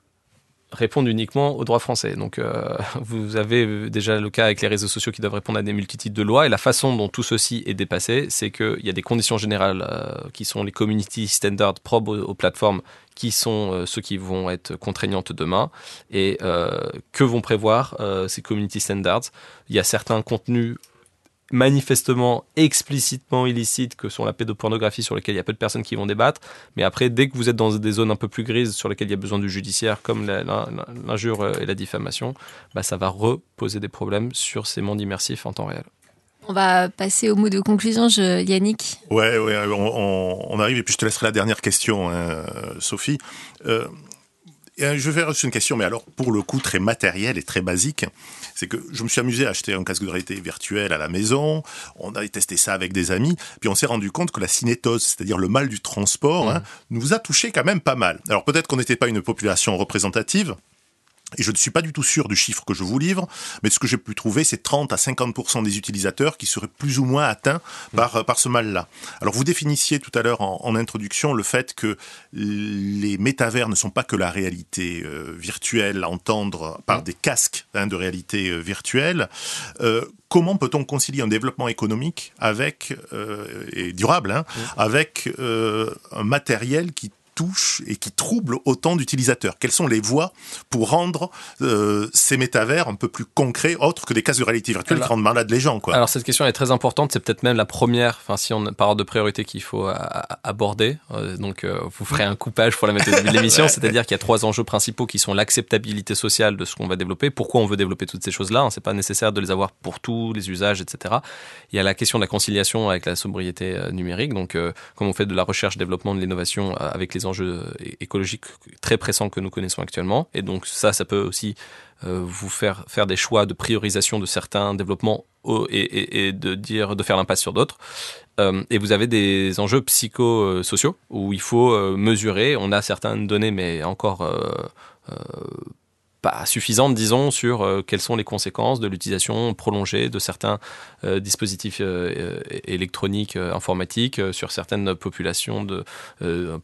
répondent uniquement au droit français. Donc euh, vous avez déjà le cas avec les réseaux sociaux qui doivent répondre à des multitudes de lois et la façon dont tout ceci est dépassé, c'est qu'il y a des conditions générales euh, qui sont les community standards propres aux, plateformes qui sont euh, ceux qui vont être contraignantes demain et que vont prévoir ces community standards? Il y a certains contenus manifestement explicitement illicites que sont la pédopornographie sur lesquelles il y a peu de personnes qui vont débattre. Mais après, dès que vous êtes dans des zones un peu plus grises sur lesquelles il y a besoin du judiciaire, comme l'injure et la diffamation, bah, ça va reposer des problèmes sur ces mondes immersifs en temps réel. On va passer au mot de conclusion, Yannick. Ouais, ouais on, arrive et puis je te laisserai la dernière question, hein, Sophie. Euh, je vais faire une question, mais alors pour le coup très matériel et très basique c'est que je me suis amusé à acheter un casque de réalité virtuelle à la maison. On avait testé ça avec des amis, puis on s'est rendu compte que la cinétose, c'est-à-dire le mal du transport, hein, nous a touché quand même pas mal. Alors peut-être qu'on n'était pas une population représentative, et je ne suis pas du tout sûr du chiffre que je vous livre, mais ce que j'ai pu trouver, c'est 30 à 50% des utilisateurs qui seraient plus ou moins atteints par, par ce mal-là. Alors vous définissiez tout à l'heure en, introduction le fait que les métavers ne sont pas que la réalité euh, virtuelle à entendre par des casques hein, de réalité euh, virtuelle. Euh, comment peut-on concilier un développement économique avec et durable hein, avec un matériel qui touche et qui trouble autant d'utilisateurs. Quelles sont les voies pour rendre euh, ces métavers un peu plus concrets, autres que des cas de réalité virtuelle qui rendent malades les gens quoi? Alors cette question est très importante, c'est peut-être même la première, enfin si on parle de priorité qu'il faut aborder. Euh, donc euh, vous ferez un coupage pour la début de l'émission, c'est-à-dire qu'il y a trois enjeux principaux qui sont l'acceptabilité sociale de ce qu'on va développer, pourquoi on veut développer toutes ces choses-là, hein, c'est pas nécessaire de les avoir pour tous les usages, etc. Il y a la question de la conciliation avec la sobriété numérique, donc comme on fait de la recherche, développement, de l'innovation avec les enjeux écologiques très pressants que nous connaissons actuellement. Et donc ça, ça peut aussi euh, vous faire faire des choix de priorisation de certains développements et, de dire de faire l'impasse sur d'autres. Euh, et vous avez des enjeux psychosociaux où il faut euh, mesurer. On a certaines données, mais encore pas suffisante, disons, sur euh, quelles sont les conséquences de l'utilisation prolongée de certains euh, dispositifs euh, électroniques, informatiques, sur certaines populations de,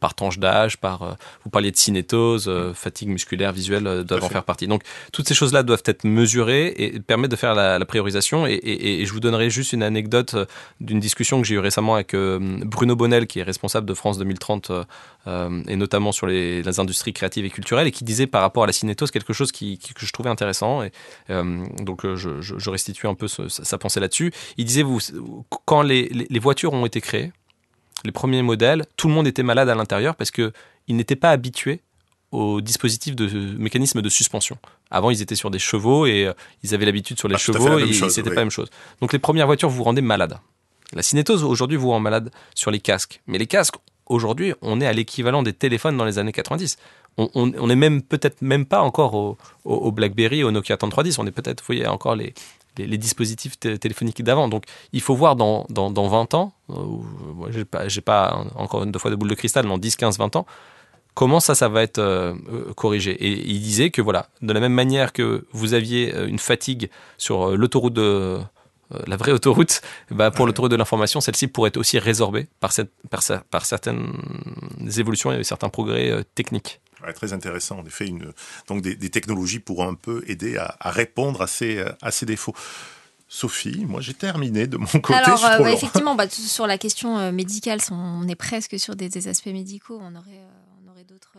par tranche d'âge, par, vous parliez de cinétose, fatigue musculaire, visuelle, doivent en faire partie. Donc, toutes ces choses-là doivent être mesurées et permettre de faire la, priorisation. Et, et, je vous donnerai juste une anecdote d'une discussion que j'ai eue récemment avec Bruno Bonnel, qui est responsable de France 2030, et notamment sur les, les industries créatives et culturelles, et qui disait par rapport à la cinétose quelque chose qui, que je trouvais intéressant. Et, euh, donc, euh, je, je, restitue un peu sa, pensée là-dessus. Il disait, vous, quand les, les, voitures ont été créées, les premiers modèles, tout le monde était malade à l'intérieur parce qu'ils n'étaient pas habitués au dispositif de mécanisme de suspension. Avant, ils étaient sur des chevaux et euh, ils avaient l'habitude sur les ah, chevaux et c'était pas la même chose. Donc les premières voitures vous rendaient malade. La cinétose aujourd'hui vous rend malade sur les casques. Mais les casques, aujourd'hui, on est à l'équivalent des téléphones dans les années 90 on n'est même peut-être même pas encore au, au, BlackBerry, au Nokia 3310. On est peut-être, vous voyez, encore les, les, dispositifs téléphoniques d'avant. Donc, il faut voir dans, dans, 20 ans, euh, j'ai pas, pas encore une fois de boule de cristal, dans 10, 15, 20 ans, comment ça, ça va être euh, euh, corrigé. Et il disait que voilà, de la même manière que vous aviez une fatigue sur l'autoroute de la vraie autoroute, bah pour l'autoroute de l'information, celle-ci pourrait être aussi résorbée par, cette, par, par certaines évolutions et certains progrès techniques très intéressant. En effet, une, donc des, technologies pourront un peu aider à, répondre à ces, à ces défauts. Sophie, moi j'ai terminé de mon côté. Alors, euh, effectivement, bah, sur la question euh, médicale, on est presque sur des, aspects médicaux. On aurait, euh, on aurait d'autres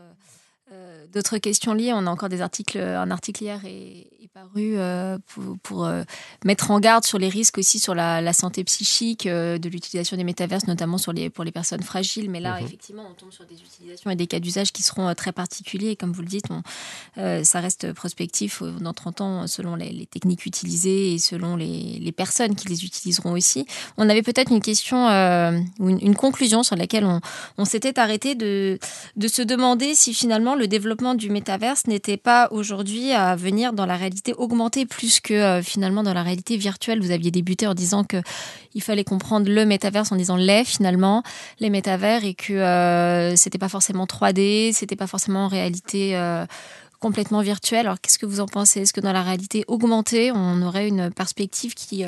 d'autres questions liées. On a encore des articles, un article hier et, paru euh, pour, euh, mettre en garde sur les risques aussi sur la, santé psychique euh, de l'utilisation des métaverses, notamment sur les, pour les personnes fragiles. Mais là, mhm. effectivement, on tombe sur des utilisations et des cas d'usage qui seront très particuliers. Et comme vous le dites, on, ça reste prospectif dans 30 ans selon les, techniques utilisées et selon les, personnes qui les utiliseront aussi. On avait peut-être une question ou une, conclusion sur laquelle on, on s'était arrêté de, de se demander si finalement le développement du métaverse n'était pas aujourd'hui à venir dans la réalité augmentée plus que euh, finalement dans la réalité virtuelle. Vous aviez débuté en disant que il fallait comprendre le métaverse en disant les finalement, les métavers et que euh, c'était pas forcément 3D, c'était pas forcément en réalité euh, complètement virtuelle. Alors qu'est-ce que vous en pensez? Est-ce que dans la réalité augmentée, on aurait une perspective qui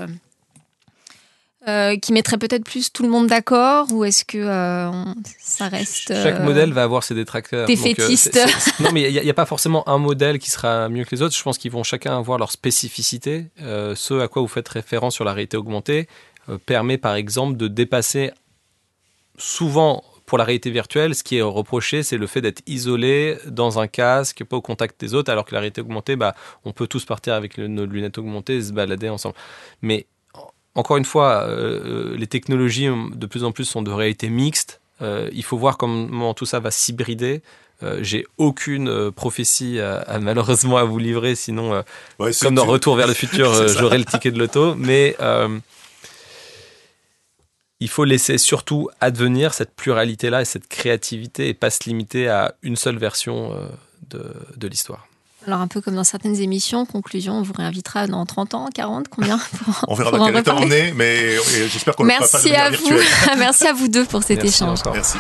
euh, qui mettrait peut-être plus tout le monde d'accord ou est-ce que euh, ça reste chaque euh, modèle va avoir ses détracteurs défaitistes. non mais il n'y a, pas forcément un modèle qui sera mieux que les autres. Je pense qu'ils vont chacun avoir leur spécificité. Ce à quoi vous faites référence sur la réalité augmentée permet par exemple de dépasser souvent pour la réalité virtuelle, ce qui est reproché, c'est le fait d'être isolé dans un casque, pas au contact des autres, alors que la réalité augmentée, bah, on peut tous partir avec nos lunettes augmentées et se balader ensemble. Mais encore une fois, euh, euh, les technologies de plus en plus sont de réalité mixte. Euh, il faut voir comment tout ça va s'hybrider. J'ai aucune prophétie à, malheureusement à vous livrer, sinon, comme dans Retour vers le futur, j'aurai le ticket de l'auto. Mais il faut laisser surtout advenir cette pluralité-là et cette créativité et pas se limiter à une seule version de l'histoire. Alors un peu comme dans certaines émissions, conclusion, on vous réinvitera dans 30 ans, 40, combien On verra dans quel état on est, mais j'espère qu'on ne fera pas de. Merci à vous deux pour cet échange. Merci.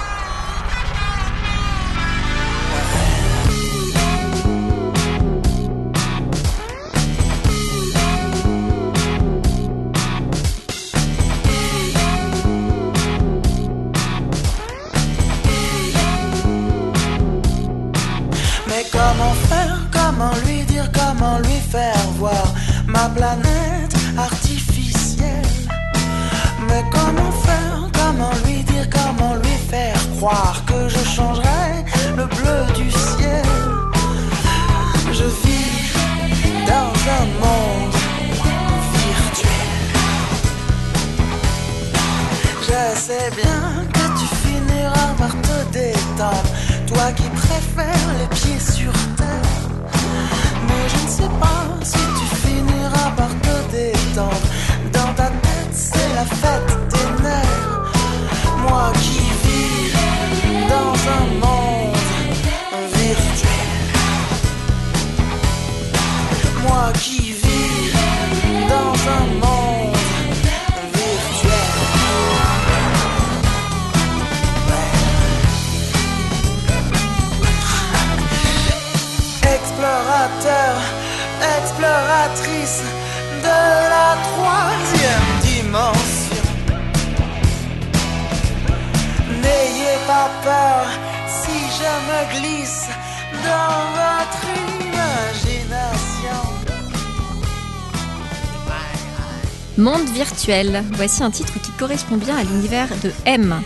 Monde virtuel, voici un titre qui correspond bien à l'univers de M.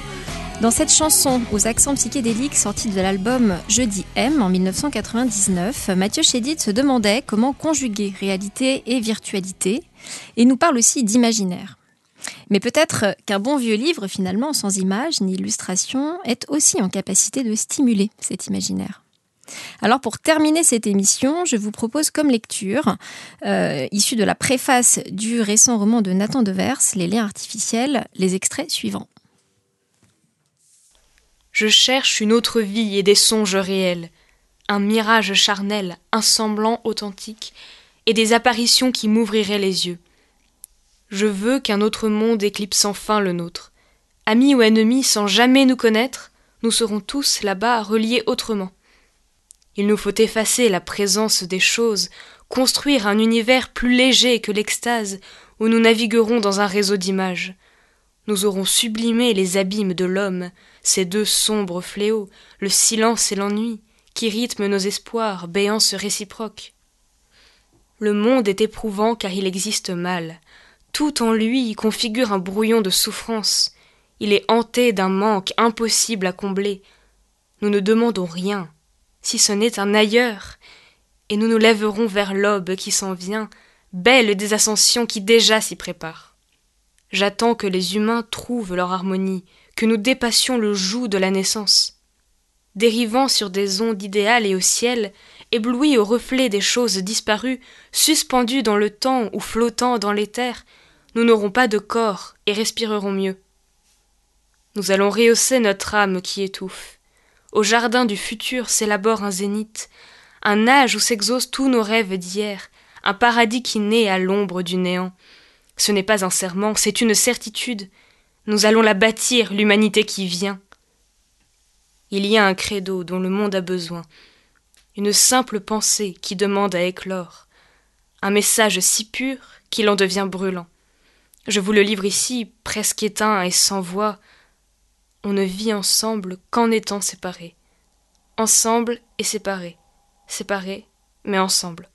Dans cette chanson aux accents psychédéliques sortie de l'album Jeudi M en 1999, Mathieu Chédid se demandait comment conjuguer réalité et virtualité et nous parle aussi d'imaginaire. Mais peut-être qu'un bon vieux livre, finalement, sans images ni illustration, est aussi en capacité de stimuler cet imaginaire. Alors pour terminer cette émission, je vous propose comme lecture, euh, issue de la préface du récent roman de Nathan Devers, Les liens artificiels, les extraits suivants. Je cherche une autre vie et des songes réels, un mirage charnel, un semblant authentique, et des apparitions qui m'ouvriraient les yeux. Je veux qu'un autre monde éclipse enfin le nôtre. Amis ou ennemis, sans jamais nous connaître, nous serons tous là-bas reliés autrement. Il nous faut effacer la présence des choses, construire un univers plus léger que l'extase, où nous naviguerons dans un réseau d'images. Nous aurons sublimé les abîmes de l'homme, ces deux sombres fléaux, le silence et l'ennui, qui rythment nos espoirs, béance réciproque. Le monde est éprouvant car il existe mal. Tout en lui configure un brouillon de souffrance. Il est hanté d'un manque impossible à combler. Nous ne demandons rien, si ce n'est un ailleurs, et nous nous lèverons vers l'aube qui s'en vient, belle des ascensions qui déjà s'y préparent. J'attends que les humains trouvent leur harmonie, que nous dépassions le joug de la naissance. Dérivant sur des ondes idéales et au ciel, éblouis au reflet des choses disparues, suspendus dans le temps ou flottant dans l'éther, nous n'aurons pas de corps et respirerons mieux. Nous allons rehausser notre âme qui étouffe. Au jardin du futur s'élabore un zénith, un âge où s'exaucent tous nos rêves d'hier, un paradis qui naît à l'ombre du néant. Ce n'est pas un serment, c'est une certitude. Nous allons la bâtir, l'humanité qui vient. Il y a un credo dont le monde a besoin, une simple pensée qui demande à éclore, un message si pur qu'il en devient brûlant. Je vous le livre ici, presque éteint et sans voix. On ne vit ensemble qu'en étant séparés. Ensemble et séparés. Séparés, mais ensemble.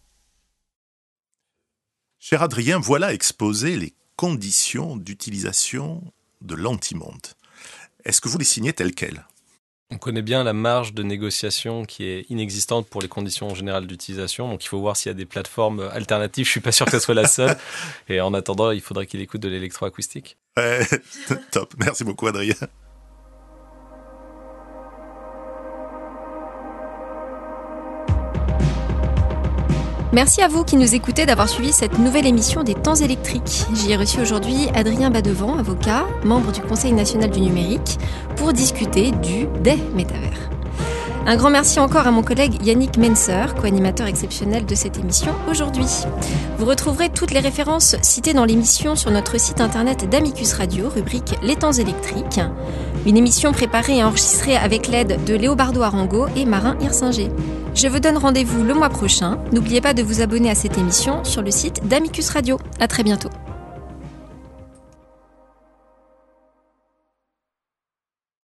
Cher Adrien, voilà exposé les conditions d'utilisation de l'antimonde. Est-ce que vous les signez telles quelles? On connaît bien la marge de négociation qui est inexistante pour les conditions générales d'utilisation, donc il faut voir s'il y a des plateformes alternatives. Je suis pas sûr que ce soit la seule. Et en attendant, il faudrait qu'il écoute de l'électroacoustique. Ouais, Top, merci beaucoup Adrien. Merci à vous qui nous écoutez d'avoir suivi cette nouvelle émission des temps électriques. J'y ai reçu aujourd'hui Adrien Badevant, avocat, membre du Conseil national du numérique, pour discuter du des métavers. Un grand merci encore à mon collègue Yannick Menser, co-animateur exceptionnel de cette émission aujourd'hui. Vous retrouverez toutes les références citées dans l'émission sur notre site internet d'Amicus Radio, rubrique Les temps électriques. Une émission préparée et enregistrée avec l'aide de Léobardo Arango et Marin Hirsinger. Je vous donne rendez-vous le mois prochain. N'oubliez pas de vous abonner à cette émission sur le site d'Amicus Radio. À très bientôt.